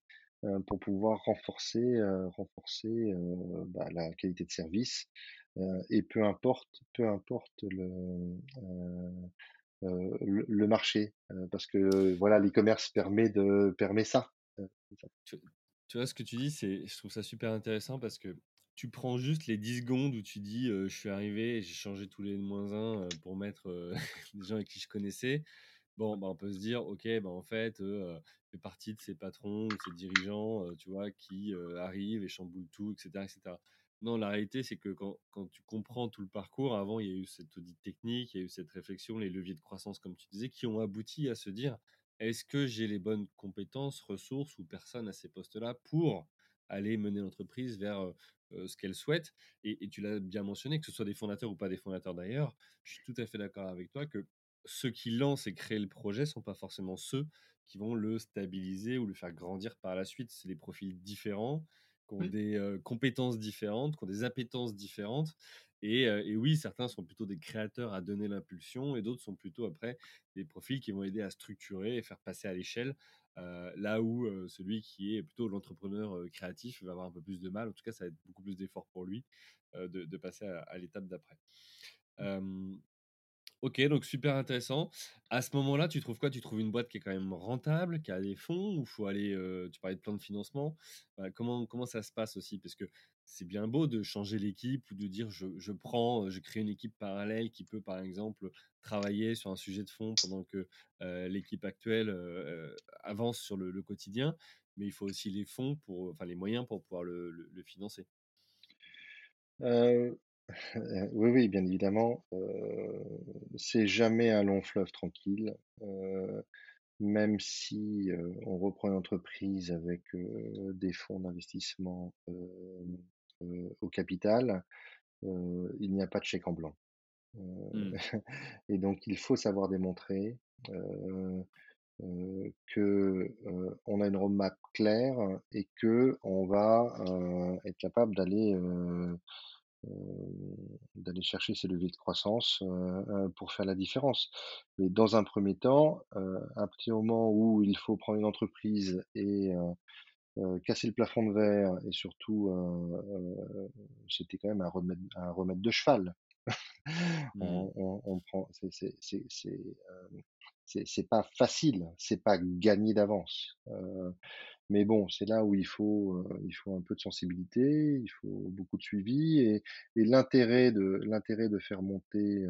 pour pouvoir renforcer renforcer bah, la qualité de service et peu importe peu importe le le, marché parce que voilà l'e-commerce permet de permet ça. Tu vois ce que tu dis, c'est je trouve ça super intéressant parce que tu prends juste les 10 secondes où tu dis je suis arrivé, j'ai changé tous les moins 1 pour mettre des gens avec qui je connaissais. Bon, bah, on peut se dire, ok, bah, en fait, euh, fait partie de ces patrons ou ces dirigeants, tu vois, qui arrivent et chamboulent tout, etc., etc. Non, la réalité, c'est que quand, quand, tu comprends tout le parcours, avant, il y a eu cette audit technique, il y a eu cette réflexion, les leviers de croissance, comme tu disais, qui ont abouti à se dire, est-ce que j'ai les bonnes compétences, ressources ou personnes à ces postes-là pour aller mener l'entreprise vers ce qu'elle souhaite? Et, tu l'as bien mentionné, que ce soit des fondateurs ou pas des fondateurs d'ailleurs, je suis tout à fait d'accord avec toi que ceux qui lancent et créent le projet sont pas forcément ceux qui vont le stabiliser ou le faire grandir par la suite. C'est des profils différents, qui ont des compétences différentes, qui ont des appétences différentes. Et, et, oui, certains sont plutôt des créateurs à donner l'impulsion et d'autres sont plutôt après des profils qui vont aider à structurer et faire passer à l'échelle là où celui qui est plutôt l'entrepreneur créatif va avoir un peu plus de mal. En tout cas, ça va être beaucoup plus d'effort pour lui de, passer à, l'étape d'après. Ok, donc super intéressant. À ce moment-là, tu trouves quoi? Tu trouves une boîte qui est quand même rentable, qui a des fonds, ou faut aller, tu parlais de plan de financement. comment, comment ça se passe aussi? Parce que c'est bien beau de changer l'équipe ou de dire je, je, prends, je crée une équipe parallèle qui peut par exemple travailler sur un sujet de fond pendant que l'équipe actuelle avance sur le, quotidien. Mais il faut aussi les fonds, pour, enfin les moyens pour pouvoir le, financer. oui, oui, bien évidemment. c'est jamais un long fleuve tranquille. même si on reprend une entreprise avec des fonds d'investissement au capital, il n'y a pas de chèque en blanc. Mmh. et donc il faut savoir démontrer que on a une roadmap claire et que on va être capable d'aller d'aller chercher ces leviers de croissance pour faire la différence. Mais dans un premier temps, à petit moment où il faut prendre une entreprise et casser le plafond de verre et surtout c'était quand même un remède, un remède de cheval. on, mmh. on, on, prend, c'est c'est pas facile, c'est pas gagné d'avance. Euh, mais bon, c'est là où il faut, euh, il faut un peu de sensibilité, il faut beaucoup de suivi et, et l'intérêt de l'intérêt de faire monter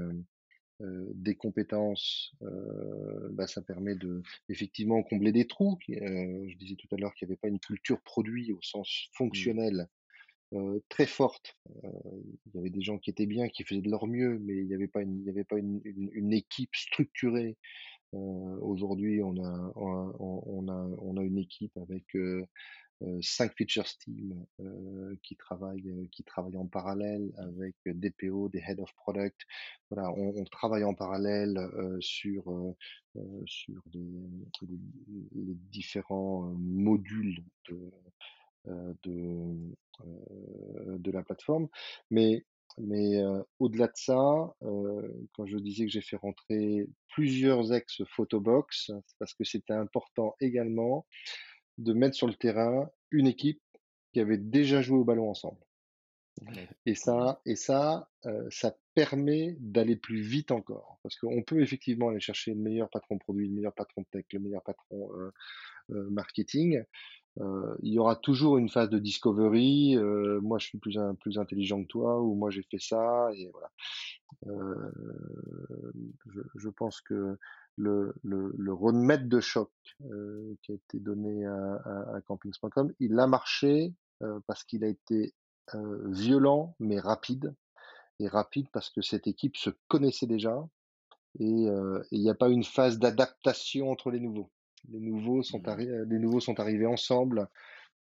euh, euh des compétences, euh, bah, ça permet de effectivement combler des trous. je disais tout à l'heure qu'il n'y avait pas une culture produit au sens mmh. fonctionnel. très forte. il y avait des gens qui étaient bien, qui faisaient de leur mieux, mais il n'y avait pas une, il y avait pas une, une, une équipe structurée euh, aujourd'hui, on a, on, a, on a une équipe avec euh, euh, cinq features team qui travaillent qui travaillent en parallèle avec des PO, des head of product. Voilà, on, travaille en parallèle sur sur les, différents modules de de, de la plateforme. Mais mais au-delà de ça, quand je disais que j'ai fait rentrer plusieurs ex-photobox, c'est parce que c'était important également de mettre sur le terrain une équipe qui avait déjà joué au ballon ensemble. Et ça, et ça, ça permet d'aller plus vite encore, parce qu'on peut effectivement aller chercher le meilleur patron produit, le meilleur patron tech, le meilleur patron marketing, euh, il y aura toujours une phase de discovery. Euh, moi, je suis plus, plus intelligent que toi, ou moi, j'ai fait ça, et voilà. Euh, je, je, pense que le, le, le remède de choc euh, qui a été donné à, à, à campings.com, il a marché euh, parce qu'il a été violent mais rapide. Et rapide parce que cette équipe se connaissait déjà et il n'y a pas une phase d'adaptation entre les nouveaux. Les nouveaux sont, mmh. les nouveaux sont arrivés ensemble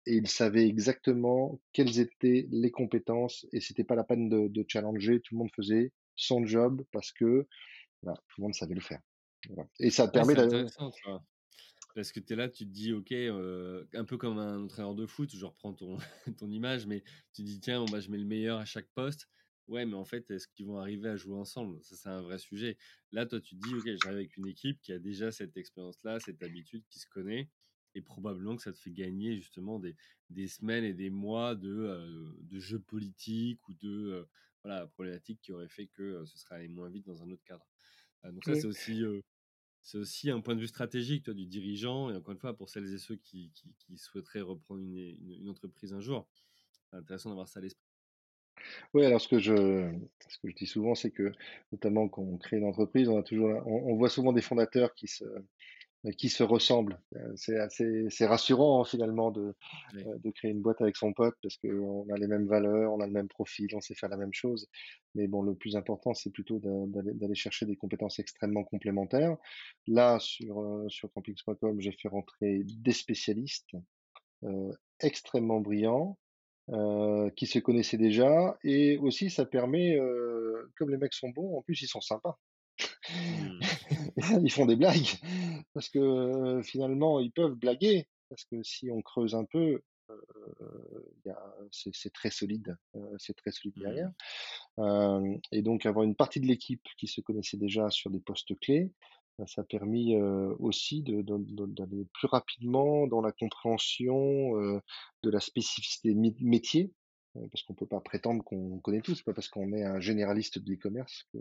et ils savaient exactement quelles étaient les compétences et c'était pas la peine de, de, challenger. Tout le monde faisait son job parce que voilà, tout le monde savait le faire. Et ça permet Parce que tu es là, tu te dis: «OK», heu, un peu comme un entraîneur de foot, je reprends ton ton image, mais tu dis: «Tiens, bon, bah, je mets le meilleur à chaque poste». Ouais, mais en fait, est-ce qu'ils vont arriver à jouer ensemble? Ça, c'est un vrai sujet. Là, toi, tu te dis: «OK, j'arrive avec une équipe qui a déjà cette expérience-là, cette habitude, qui se connaît» et probablement que ça te fait gagner justement des des semaines et des mois de, heu, de jeux politiques ou de, heu, voilà, problématiques qui auraient fait que, ce serait allé moins vite dans un autre cadre. Donc ça, c'est aussi, c'est aussi un point de vue stratégique, toi, du dirigeant et encore une fois, pour celles et ceux qui qui qui souhaiteraient reprendre une une une entreprise un jour, c'est intéressant d'avoir ça à l'esprit. Oui, alors ce que je ce que je dis souvent, c'est que, notamment quand on crée une entreprise, on a toujours on on voit souvent des fondateurs qui se qui se ressemblent. Heu, c'est assez c'est rassurant, hein, finalement de, heu, de créer une boîte avec son pote parce qu'on a les mêmes valeurs, on a le même profil, on sait faire la même chose. Mais bon, le plus important, c'est plutôt d'aller chercher des compétences extrêmement complémentaires. Là, sur, sur campings.com, j'ai fait rentrer des spécialistes, extrêmement brillants, heu, qui se connaissaient déjà et aussi ça permet, heu, comme les mecs sont bons, en plus ils sont sympas. Mmh. Ils font des blagues parce que, heu, finalement ils peuvent blaguer, parce que si on creuse un peu, c'est très solide, c'est très solide derrière. Mmh. Et donc avoir une partie de l'équipe qui se connaissait déjà sur des postes clés, bah, ça a permis, heu, aussi de de de d'aller plus rapidement dans la compréhension, heu, de la spécificité mé métier, heu, parce qu'on peut pas prétendre qu'on connaît tout. C'est pas parce qu'on est un généraliste de l'e-commerce que,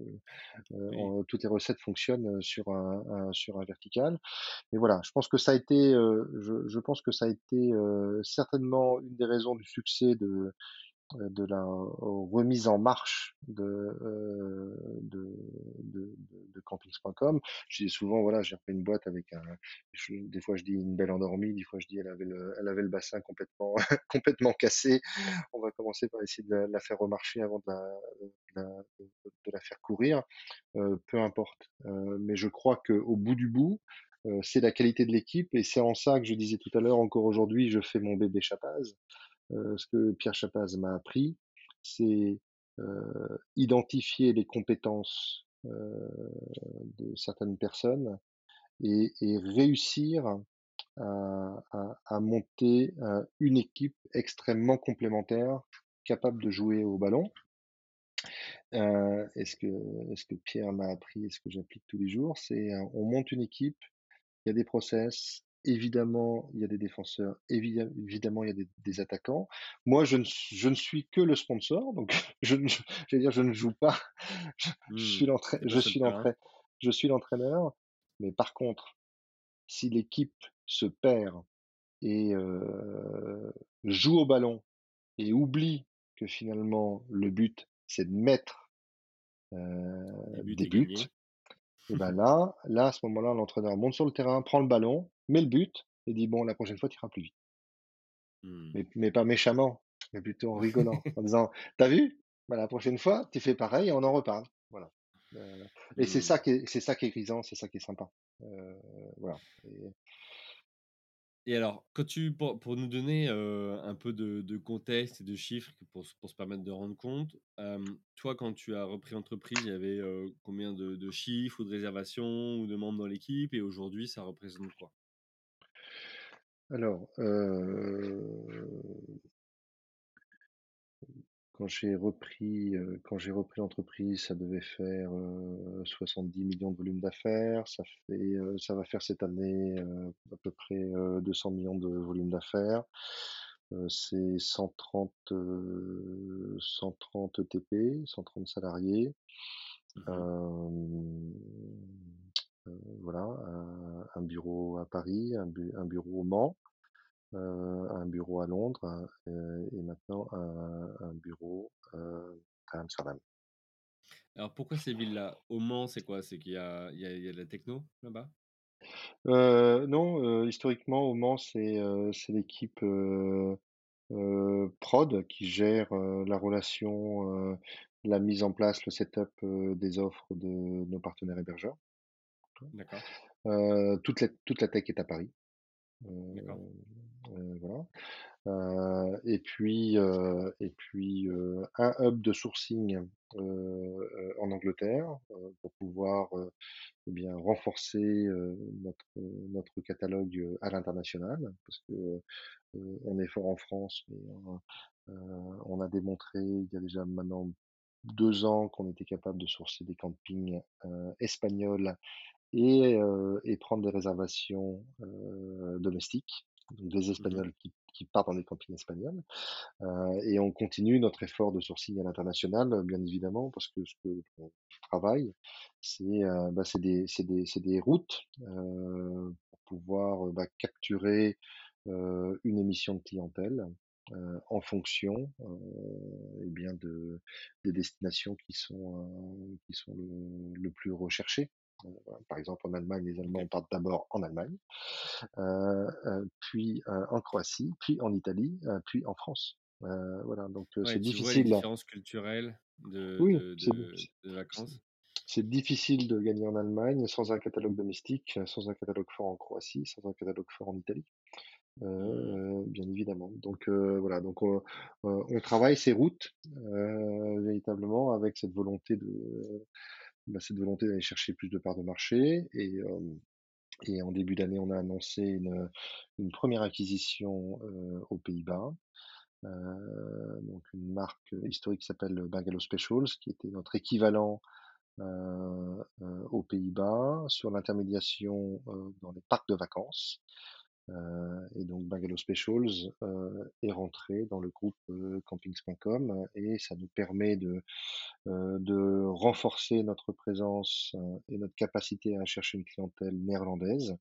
heu, Oui. on toutes les recettes fonctionnent, heu, sur un un sur un vertical. Mais voilà, je pense que ça a été, heu, je je pense que ça a été, heu, certainement une des raisons du succès de, de la remise en marche de, heu, de de de de campings.com. Je dis souvent, voilà, j'ai repris une boîte avec un je des fois je dis une belle endormie, des fois je dis elle avait le elle avait le bassin complètement complètement cassé. On va commencer par essayer de la faire remarcher avant de la la de la faire courir, heu, peu importe. Heu, mais je crois qu'au bout du bout, heu, c'est la qualité de l'équipe et c'est en ça que je disais tout à l'heure, encore aujourd'hui, je fais mon bébé Chapaz. Heu, ce que Pierre Chapaz m'a appris, c'est, heu, identifier les compétences, heu, de certaines personnes et réussir à monter, une équipe extrêmement complémentaire, capable de jouer au ballon. Et ce que Pierre m'a appris et ce que j'applique tous les jours, c'est, on monte une équipe, il y a des process, évidemment, il y a des défenseurs, évidem évidemment, il y a des des attaquants. Moi, je ne je ne suis que le sponsor, donc je ne je dire, je ne joue pas, je Mmh. suis l'entraî Tu pas je suis l'entraîneur. Mais par contre, si l'équipe se perd et heu, joue au ballon et oublie que finalement le but, c'est de mettre, Les heu, buts des et buts et ben là là, à ce moment-là, l'entraîneur monte sur le terrain, prend le ballon, met le but et dit: «Bon, la prochaine fois, tu iras plus vite». Mmh. Mais mais pas méchamment, mais plutôt en rigolant, en disant: «Tu as vu? Bah, la prochaine fois, tu fais pareil et on en reparle». Voilà, et c'est Mmh. ça qui est c'est ça qui est grisant, c'est ça qui est sympa. Heu, voilà et Et alors, quand tu pour pour nous donner, un peu de de contexte et de chiffres pour se pour se permettre de rendre compte, toi, quand tu as repris l'entreprise, il y avait, combien de de chiffres ou de réservations ou de membres dans l'équipe et aujourd'hui, ça représente quoi? Alors, heu, quand j'ai repris, heu, quand j'ai repris l'entreprise, ça devait faire, heu, 70 000 000 de volume d'affaires. Ça fait, ça va faire cette année, à peu près, heu, 200 000 000 de volume d'affaires. C'est 130, heu, 130 ETP, 130 salariés. Mmh voilà, un bureau à Paris, un bu un bureau au Mans, heu, un bureau à Londres, heu et maintenant un un bureau, heu, à Amsterdam. Alors pourquoi ces villes-là? Au Mans, c'est quoi? C'est qu'il y a il y y a de la techno là-bas? Heu, non, historiquement au Mans, c'est, l'équipe, prod qui gère, la relation, la mise en place, le setup, des offres de nos partenaires hébergeurs. D'accord, toute la toute la tech est à Paris, voilà. Et puis, et puis, un hub de sourcing, en Angleterre pour pouvoir eh bien renforcer notre notre catalogue à l'international parce que on est fort en France, mais on a démontré il y a déjà maintenant deux ans qu'on était capable de sourcer des campings espagnols et, et prendre des réservations domestiques, donc des Mmh mh. Espagnols qui, qui partent dans des campings espagnols. Euh, et on continue notre effort de sourcing à l'international, bien évidemment, parce que ce que on travaille, c'est euh, bah, des, des, des routes euh, pour pouvoir euh, bah, capturer euh, une émission de clientèle euh, en fonction euh, eh bien de, des destinations qui sont, euh, qui sont le, le plus recherchées. Euh. Par exemple, en Allemagne, les Allemands partent d'abord en Allemagne, euh, euh, puis en Croatie, puis en Italie, puis en France. Voilà, donc c'est tu vois les difficile. différences culturelles de Oui, de c'est de de vacances? c'est difficile de gagner en Allemagne sans un catalogue domestique, sans un catalogue fort en Croatie, sans un catalogue fort en Italie, Mmh. euh, bien évidemment. Donc euh, voilà, donc on, euh, on travaille ces routes véritablement avec cette volonté de bah, cette volonté d'aller chercher plus de parts de marché et euh, et en début d'année, on a annoncé une, une première acquisition euh, aux Pays-Bas, euh, donc une marque historique qui s'appelle Bungalow Specials, qui était notre équivalent aux Pays-Bas sur l'intermédiation dans les parcs de vacances. Euh, et donc Bungalow Specials euh, est rentré dans le groupe euh, campings.com et ça nous permet de, de renforcer notre présence et notre capacité à chercher une clientèle néerlandaise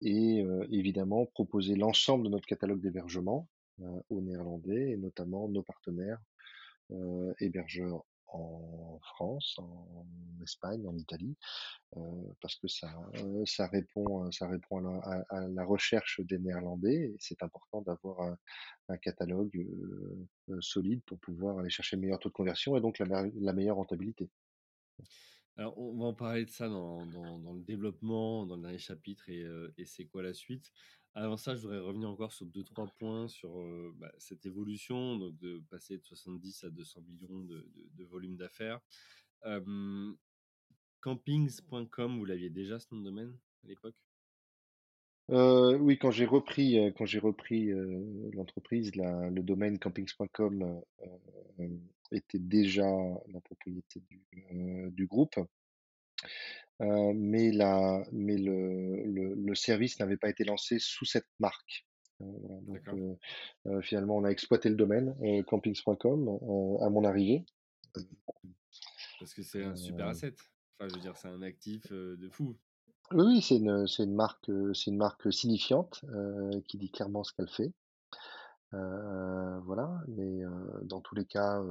et évidemment proposer l'ensemble de notre catalogue d'hébergement aux Néerlandais et notamment nos partenaires hébergeurs en France, en Espagne, en Italie, parce que ça, ça répond, ça répond à la, recherche des Néerlandais c'est important d'avoir un, catalogue solide pour pouvoir aller chercher le meilleur taux de conversion et donc la, me- la meilleure rentabilité. Alors, on va en parler de ça dans, dans, le développement, dans le dernier chapitre et, et c'est quoi la suite? Avant ça, je voudrais revenir encore sur deux, trois points sur bah, cette évolution, donc de passer de 70 à 200 millions de, de, volume d'affaires. Campings.com, vous l'aviez déjà ce nom de domaine à l'époque? Oui, quand j'ai repris, l'entreprise, le domaine campings.com était déjà la propriété du groupe, Euh, mais la, mais le, le, le service n'avait pas été lancé sous cette marque. Euh, voilà, donc euh, finalement, on a exploité le domaine campings.com à mon arrivée. Parce que c'est un super asset. Enfin, je veux dire, c'est un actif de fou. oui, c'est une, c'est une marque, c'est une marque signifiante qui dit clairement ce qu'elle fait. Voilà, mais dans tous les cas,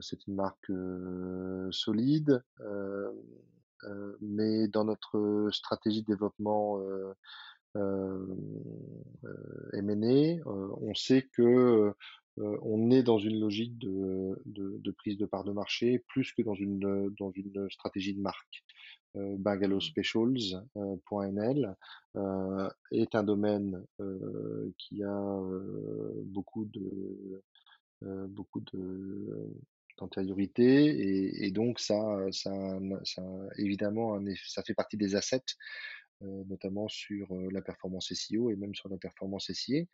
c'est une marque euh, solide. euh, euh, mais dans notre stratégie de développement euh, euh, euh, M&A, euh, on sait que euh, on est dans une logique de, de, de prise de part de marché plus que dans une dans une stratégie de marque. Euh, Bungalow Hmm. Specials, euh, .nl, euh, est un domaine euh, qui a euh, beaucoup de euh, beaucoup de d'antériorité et, et donc ça, ça, ça évidemment un ça fait partie des assets euh, notamment sur euh, la performance SEO et même sur la performance SIA.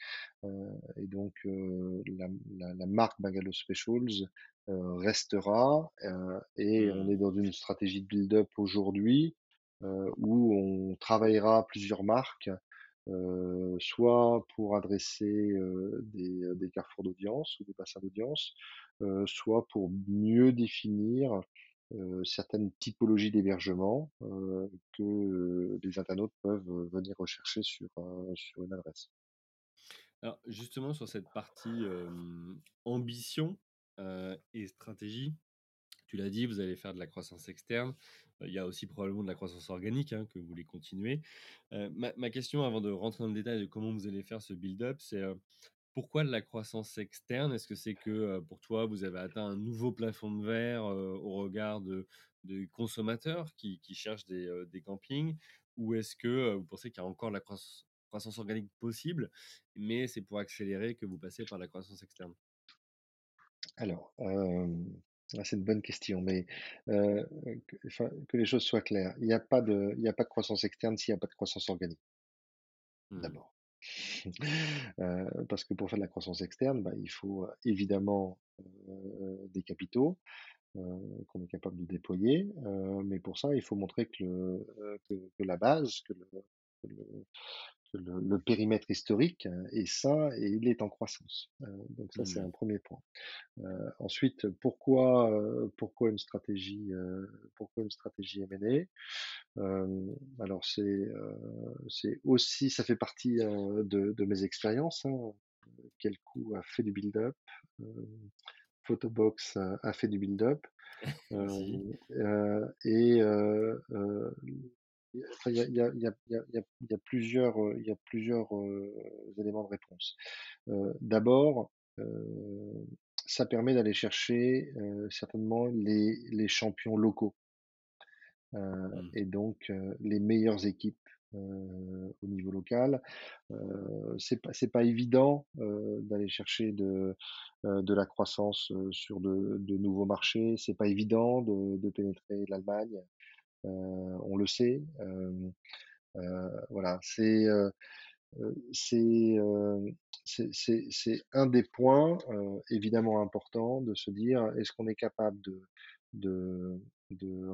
Euh, et donc euh, la, la, la marque Bungalow Specials euh, restera euh, et on Hmm. est dans une stratégie de build-up aujourd'hui euh, où on travaillera plusieurs marques euh, soit pour adresser euh, des, des carrefours d'audience ou des bassins d'audience, euh, soit pour mieux définir euh, certaines typologies d'hébergement euh, que euh, les internautes peuvent euh, venir rechercher sur, euh, sur une adresse. Alors, justement, sur cette partie euh, ambition euh, et stratégie, tu l'as dit, vous allez faire de la croissance externe. Euh, Il y a aussi probablement de la croissance organique hein, que vous voulez continuer. Euh, ma, question, avant de rentrer dans le détail de comment vous allez faire ce build-up, c'est euh, pourquoi de la croissance externe? Est-ce que c'est que pour toi, vous avez atteint un nouveau plafond de verre au regard de, consommateurs qui, cherchent des, campings? Ou est-ce que vous pensez qu'il y a encore de la croissance, organique possible, mais c'est pour accélérer que vous passez par la croissance externe? Alors, c'est une bonne question, mais heu, que les choses soient claires. Il y a pas de il y a pas de croissance externe s'il y a pas de croissance organique, Mmh. d'abord. Heu, parce que pour faire de la croissance externe, bah, il faut, heu, évidemment, des capitaux, qu'on est capable de déployer, mais pour ça, il faut montrer que le, que que la base, que le le le périmètre historique euh, est sain et il est en croissance. Heu, donc ça, c'est Mmh. un premier point. Heu, ensuite, pourquoi, heu, pourquoi une stratégie, pourquoi une stratégie M&A? Alors c'est, c'est aussi ça fait partie, de de mes expériences, hein. Quel coup a fait du build-up, Photobox a a fait du build-up, et il y a y y y plusieurs, heu, il y a plusieurs, heu, éléments de réponse. Heu, d'abord, ça permet d'aller chercher, certainement les les champions locaux, Mmh. et donc les meilleures équipes, au niveau local. C'est pas pas évident, d'aller chercher de, de la croissance, sur de de nouveaux marchés. C'est pas évident de de pénétrer l'Allemagne, on le sait. Voilà, c'est, un des points, évidemment importants de se dire: «Est-ce qu'on est capable de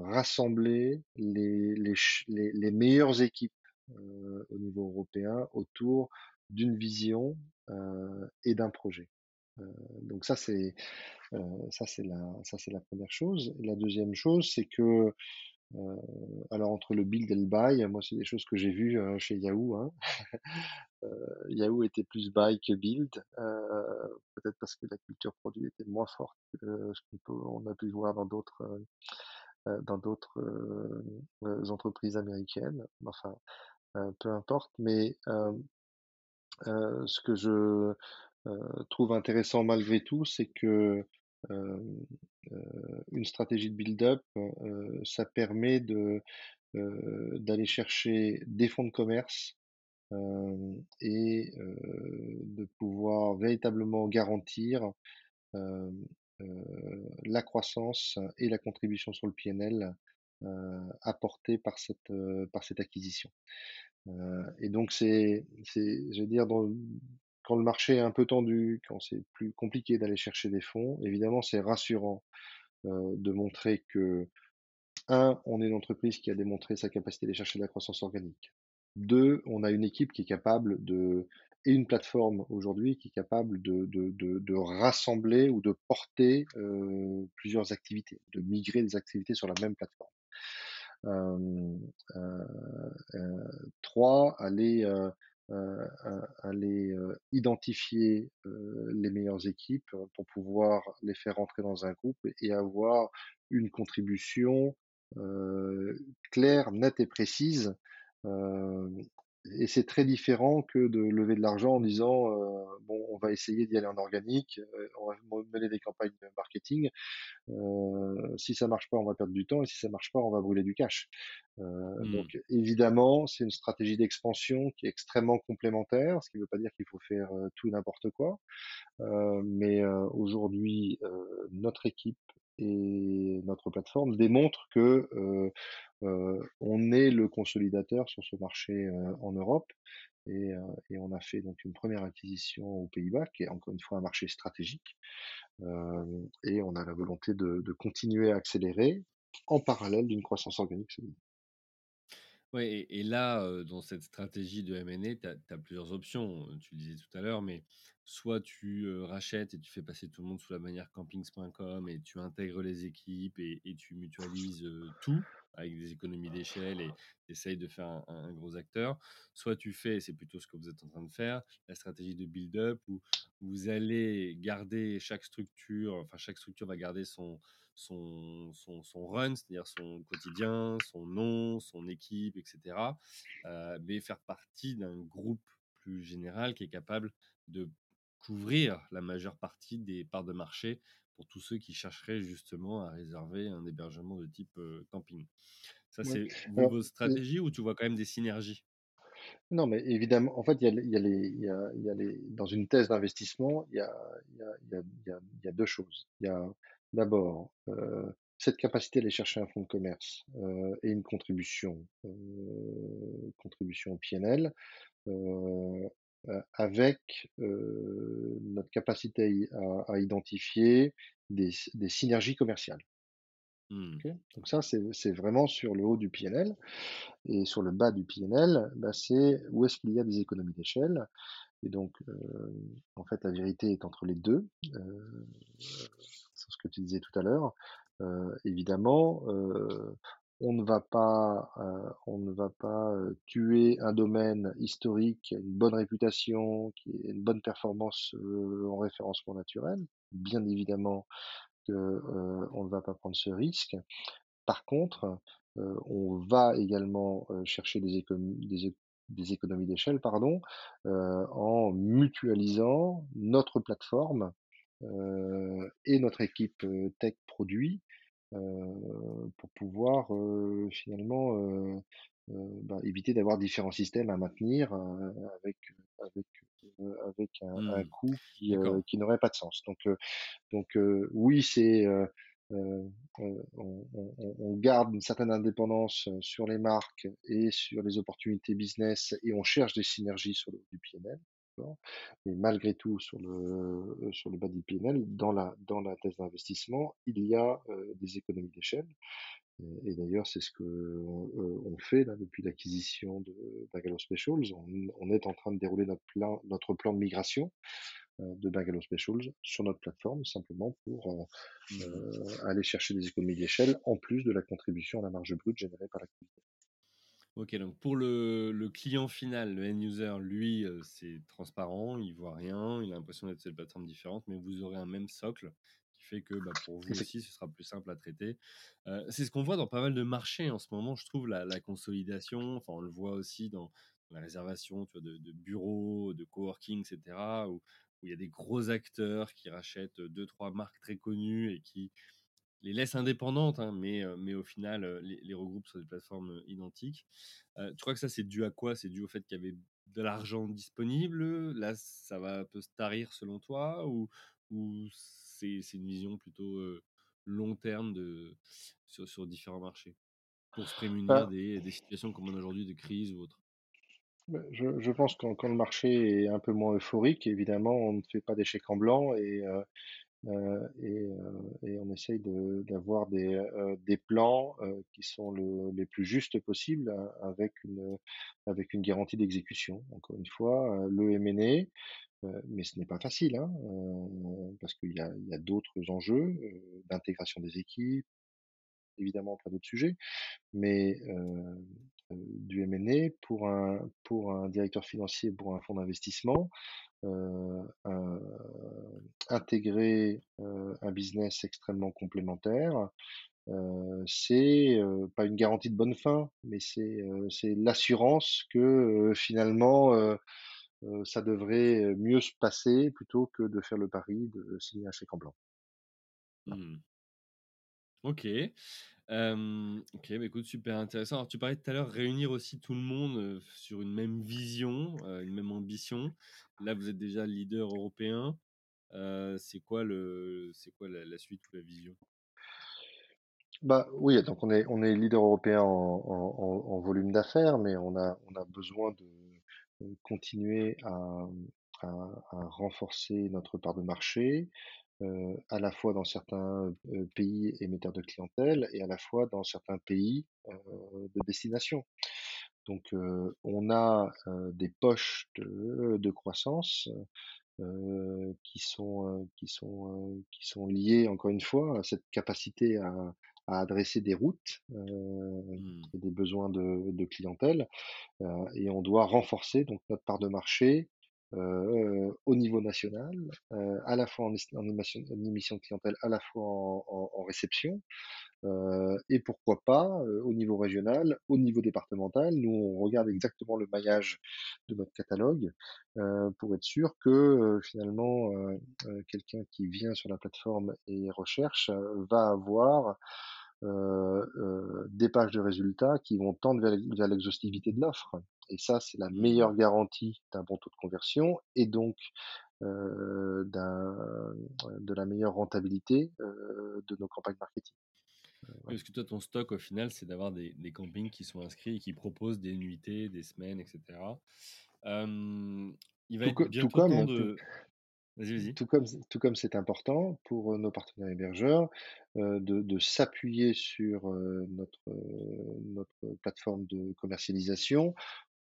rassembler les meilleures équipes, au niveau européen autour d'une vision, et d'un projet?» donc ça c'est la première chose. La deuxième chose, c'est que, heu, alors entre le build et le buy, moi c'est des choses que j'ai vues, heu, chez Yahoo, hein. Yahoo était plus buy que build, euh, peut-être parce que la culture produit était moins forte que ce qu'on peut, on a pu voir dans d'autres euh, euh, dans d'autres euh, euh, entreprises américaines. Enfin, euh, peu importe. Mais euh, euh, ce que je euh, trouve intéressant malgré tout, c'est que euh, euh, une stratégie de build-up, ça permet de d'aller chercher des fonds de commerce et de pouvoir véritablement garantir la croissance et la contribution sur le PNL apportée par cette, par cette acquisition. Et donc c'est, c'est, je veux dire, dans, quand le marché est un peu tendu, quand c'est plus compliqué d'aller chercher des fonds, évidemment c'est rassurant de montrer que un, on est une entreprise qui a démontré sa capacité d'aller chercher de la croissance organique. Deux, on a une équipe qui est capable de, et une plateforme aujourd'hui qui est capable de, de, de, de rassembler ou de porter plusieurs activités, de migrer des activités sur la même plateforme. Euh, trois, aller, euh, euh, aller euh, identifier euh, les meilleures équipes pour pouvoir les faire rentrer dans un groupe et avoir une contribution claire, nette et précise. Et c'est très différent que de lever de l'argent en disant euh, bon, on va essayer d'y aller en organique, euh, on va mener des campagnes de marketing. Euh, si ça marche pas, on va perdre du temps, et si ça marche pas, on va brûler du cash. Mmh. donc évidemment, c'est une stratégie d'expansion qui est extrêmement complémentaire, ce qui ne veut pas dire qu'il faut faire tout et n'importe quoi. Mais aujourd'hui, notre équipe et notre plateforme démontrent que on est le consolidateur sur ce marché en Europe. Et, et, on a fait donc une première acquisition aux Pays-Bas, qui est encore une fois un marché stratégique. Et on a la volonté de, de, continuer à accélérer en parallèle d'une croissance organique solide. Ouais, et, là, dans cette stratégie de M&A, tu as, plusieurs options. Tu le disais tout à l'heure, mais soit tu rachètes et tu fais passer tout le monde sous la manière campings.com et tu intègres les équipes et, tu mutualises tout avec des économies d'échelle et essayes de faire un, gros acteur. Soit tu fais, c'est plutôt ce que vous êtes en train de faire, la stratégie de build-up où vous allez garder chaque structure, enfin chaque structure va garder son, son, son, son run, c'est-à-dire son quotidien, son nom, son équipe, etc. Euh, mais faire partie d'un groupe plus général qui est capable de couvrir la majeure partie des parts de marché pour tous ceux qui chercheraient justement à réserver un hébergement de type euh, camping. Ça, Ouais. c'est vos, vos stratégies ou tu vois quand même des synergies? Non, mais évidemment, en fait, il y a, il y a les, il y a, il y a les, dans une thèse d'investissement, il y a deux choses. Il y a d'abord euh, cette capacité à aller chercher un fonds de commerce euh, et une contribution, euh, contribution au PNL, avec euh, notre capacité à, à identifier des, des synergies commerciales. Ok? Donc ça, c'est c'est vraiment sur le haut du PNL. Et sur le bas du PNL, bah, c'est où est-ce qu'il y a des économies d'échelle. Et donc, euh, en fait, la vérité est entre les deux. Euh, ce que tu disais tout à l'heure. Évidemment, on ne va pas, on ne va pas tuer un domaine historique qui a une bonne réputation, qui a une bonne performance en référencement naturel. Bien évidemment que on ne va pas prendre ce risque. Par contre, on va également chercher des, économies, des, économies d'échelle pardon, en mutualisant notre plateforme et notre équipe euh, tech produit euh, pour pouvoir euh, finalement euh, euh, bah, éviter d'avoir différents systèmes à maintenir euh, avec, avec, euh, avec un, un Hmm. coût qui, euh, qui n'aurait pas de sens. Donc, euh, donc euh, oui, c'est euh, euh, on, on- on- garde une certaine indépendance euh, sur les marques et sur les opportunités business et on cherche des synergies sur le du PNL. D'accord Mais malgré tout, sur le euh, sur le bas du PNL, dans la dans la thèse d'investissement, il y a euh, des économies d'échelle. Et, d'ailleurs, c'est ce que euh, on fait là depuis l'acquisition de Bungalow Specials. On, est en train de dérouler notre plan notre plan de migration euh, de Bungalow Specials sur notre plateforme, simplement pour euh, euh, aller chercher des économies d'échelle en plus de la contribution à la marge brute générée par l'activité. Ok, donc pour le, le client final, le end user, lui, euh, c'est transparent, il voit rien, il a l'impression d'être sur une plateforme différente, mais vous aurez un même socle qui fait que bah, pour vous aussi, ce sera plus simple à traiter. Euh, c'est ce qu'on voit dans pas mal de marchés en ce moment, je trouve, la, la consolidation. Enfin, on le voit aussi dans la réservation tu vois, de, de bureaux, de coworking, etc., où, où il y a des gros acteurs qui rachètent deux, trois marques très connues et qui les laisse indépendantes, hein, mais, mais au final, les, les regroupe sur des plateformes identiques. Euh, tu crois que ça, c'est dû à quoi? C'est dû au fait qu'il y avait de l'argent disponible? Là, ça va un peu se tarir selon toi Ou, ou c'est c'est une vision plutôt euh, long terme de, sur, sur différents marchés? Pour se prémunir Bah, des, des situations comme on a aujourd'hui, de crise ou autre. Bah, je, je pense que quand le marché est un peu moins euphorique, évidemment, on ne fait pas des chèques en blanc et, euh, euh, et, euh, et on essaye de- d'avoir des, euh, des plans euh, qui sont le- les plus justes possibles hein, avec une, avec une garantie d'exécution. Encore une fois, euh, le M&A, euh, mais ce n'est pas facile, hein, euh, parce qu'il y a, a d'autres enjeux euh, d'intégration des équipes, évidemment pas d'autres sujets, mais euh, euh, du M&A pour un pour un directeur financier pour un fonds d'investissement, un- intégrer un business extrêmement complémentaire, euh, c'est pas une garantie de bonne fin, mais c'est l'assurance que finalement ça devrait mieux se passer plutôt que de faire le pari de signer un chèque en blanc. Hmm. Ok. Ok, bah écoute, super intéressant. Alors, tu parlais tout à l'heure réunir aussi tout le monde sur une même vision, une même ambition. Là, vous êtes déjà leader européen. C'est quoi le, c'est quoi la, suite ou la vision? Bah oui, donc on est on est leader européen en, en, volume d'affaires, mais on a on a besoin de continuer à, à, renforcer notre part de marché, à la fois dans certains pays émetteurs de clientèle et à la fois dans certains pays de destination. Donc on a des poches de, de croissance euh, qui sont euh, qui sont euh, qui sont liées encore une fois à cette capacité à, à adresser des routes euh, Hmm, et des besoins de, de clientèle euh, et on doit renforcer donc notre part de marché euh, au niveau national, euh, à la fois en, émission, de clientèle, à la fois en, réception, euh, et pourquoi pas euh, au niveau régional, au niveau départemental. Nous, on regarde exactement le maillage de notre catalogue euh, pour être sûr que euh, finalement, quelqu'un qui vient sur la plateforme et recherche va avoir des pages de résultats qui vont tendre vers, l'exhaustivité de l'offre. Et ça, c'est la Mmh. meilleure garantie d'un bon taux de conversion et donc euh, de la meilleure rentabilité euh, de nos campagnes marketing. Euh, voilà. parce que toi, ton stock, au final, c'est d'avoir des, des campings qui sont inscrits et qui proposent des nuitées, des semaines, etc. Euh, il va Tout, être co- tout bientôt temps comme, tout, de... Vas-y, vas-y. tout comme, tout comme c'est important pour euh, nos partenaires hébergeurs euh, de, de s'appuyer sur euh, notre, euh, notre plateforme de commercialisation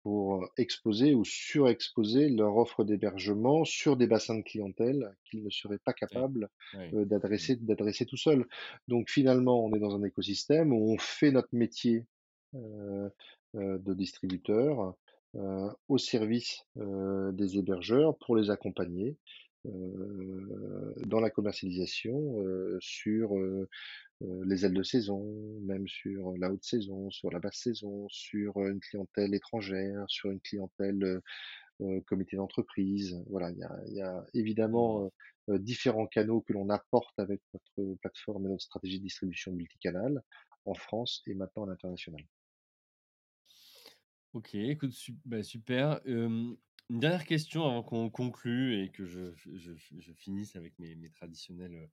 pour exposer ou surexposer leur offre d'hébergement sur des bassins de clientèle qu'ils ne seraient pas capables oui. euh, d'adresser d'adresser tout seuls. Donc finalement, on est dans un écosystème où on fait notre métier euh, euh, de distributeur euh, au service euh, des hébergeurs pour les accompagner euh, dans la commercialisation euh, sur euh, les ailes de saison, même sur la haute saison, sur la basse saison, sur une clientèle étrangère, sur une clientèle comité d'entreprise. Voilà, il y a, il y a Mm. évidemment euh, différents canaux que l'on apporte avec notre plateforme et notre stratégie de distribution multicanal en France et maintenant à l'international. Ok, écoute, bah, super. Euh, une dernière question avant qu'on conclue et que je, finisse avec mes, traditionnelles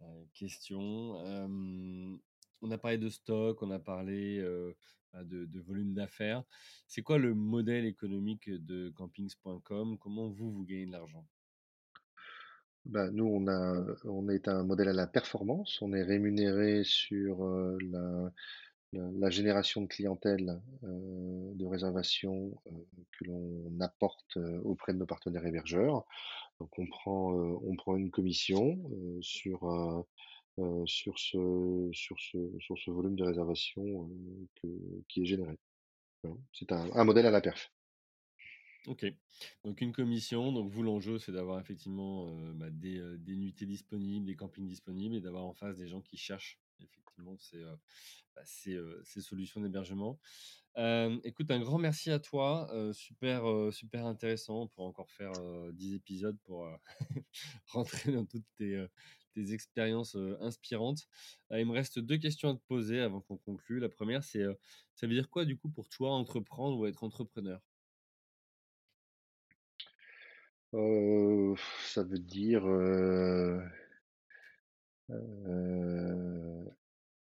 euh, questions. Euh, on a parlé de stock, on a parlé bah, de, volume d'affaires. C'est quoi le modèle économique de campings.com? Comment vous, vous gagnez de l'argent? Ben, nous, on a, on est un modèle à la performance. On est rémunéré sur la, la, génération de clientèle, de réservation que l'on apporte auprès de nos partenaires hébergeurs. Donc, on prend, on prend une commission sur, sur ce, sur ce, sur ce volume de réservation qui est généré. C'est un, modèle à la perf. Ok, donc une commission. Donc vous, l'enjeu, c'est d'avoir effectivement bah, des, des nuitées disponibles, des campings disponibles et d'avoir en face des gens qui cherchent effectivement ces, bah, ces, solutions d'hébergement. Écoute, un grand merci à toi. super, super intéressant. On pourra encore faire euh, 10 épisodes pour rentrer dans toutes tes, expériences inspirantes. Il me reste deux questions à te poser avant qu'on conclue. La première, c'est ça veut dire quoi du coup pour toi entreprendre ou être entrepreneur? Ça veut dire euh,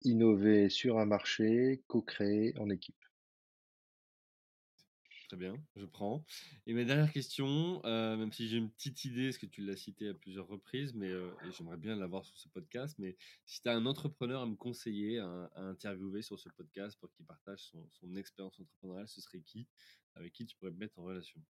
innover sur un marché, co-créer en équipe. Très bien, je prends. Et ma dernière question, euh, même si j'ai une petite idée, parce que tu l'as cité à plusieurs reprises, mais euh, j'aimerais bien l'avoir sur ce podcast, mais si tu as un entrepreneur à me conseiller, à, à interviewer sur ce podcast pour qu'il partage son, son expérience entrepreneuriale, ce serait qui? Avec qui tu pourrais me mettre en relation?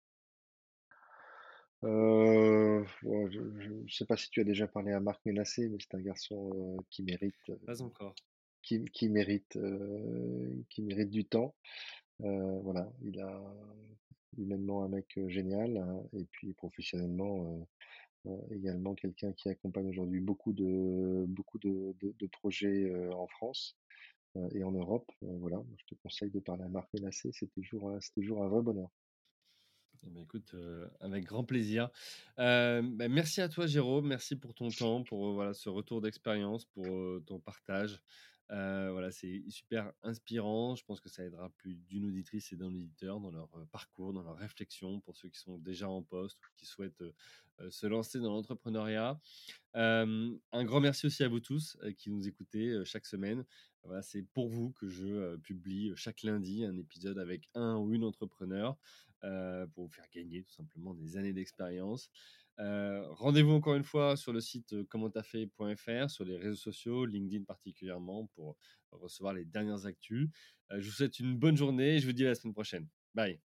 Euh, bon, je ne sais pas si tu as déjà parlé à Marc Ménassé, mais c'est un garçon euh, qui mérite, euh, Pas encore. qui, qui mérite, euh, qui mérite du temps. Euh, voilà, il a humainement un mec euh, génial hein, et puis professionnellement euh, euh, également quelqu'un qui accompagne aujourd'hui beaucoup de beaucoup de, de- de projets euh, en France euh, et en Europe. Euh, voilà, je te conseille de parler à Marc Ménassé, c'est toujours un- c'est toujours un vrai bonheur. Eh ben, écoute, euh, avec grand plaisir. Euh, ben, merci à toi, Jérôme. Merci pour ton temps, pour euh, voilà, ce retour d'expérience, pour ton partage. Voilà, c'est super inspirant. Je pense que ça aidera plus d'une auditrice et d'un auditeur dans leur parcours, dans leur réflexion, pour ceux qui sont déjà en poste ou qui souhaitent se lancer dans l'entrepreneuriat. Un grand merci aussi à vous tous qui nous écoutez chaque semaine. Voilà, c'est pour vous que je publie chaque lundi un épisode avec un ou une entrepreneur euh, pour vous faire gagner tout simplement des années d'expérience. Euh, Rendez-vous encore une fois sur le site euh, commenttafait.fr, sur les réseaux sociaux, LinkedIn particulièrement, pour recevoir les dernières actus. Je vous souhaite une bonne journée et je vous dis à la semaine prochaine. Bye.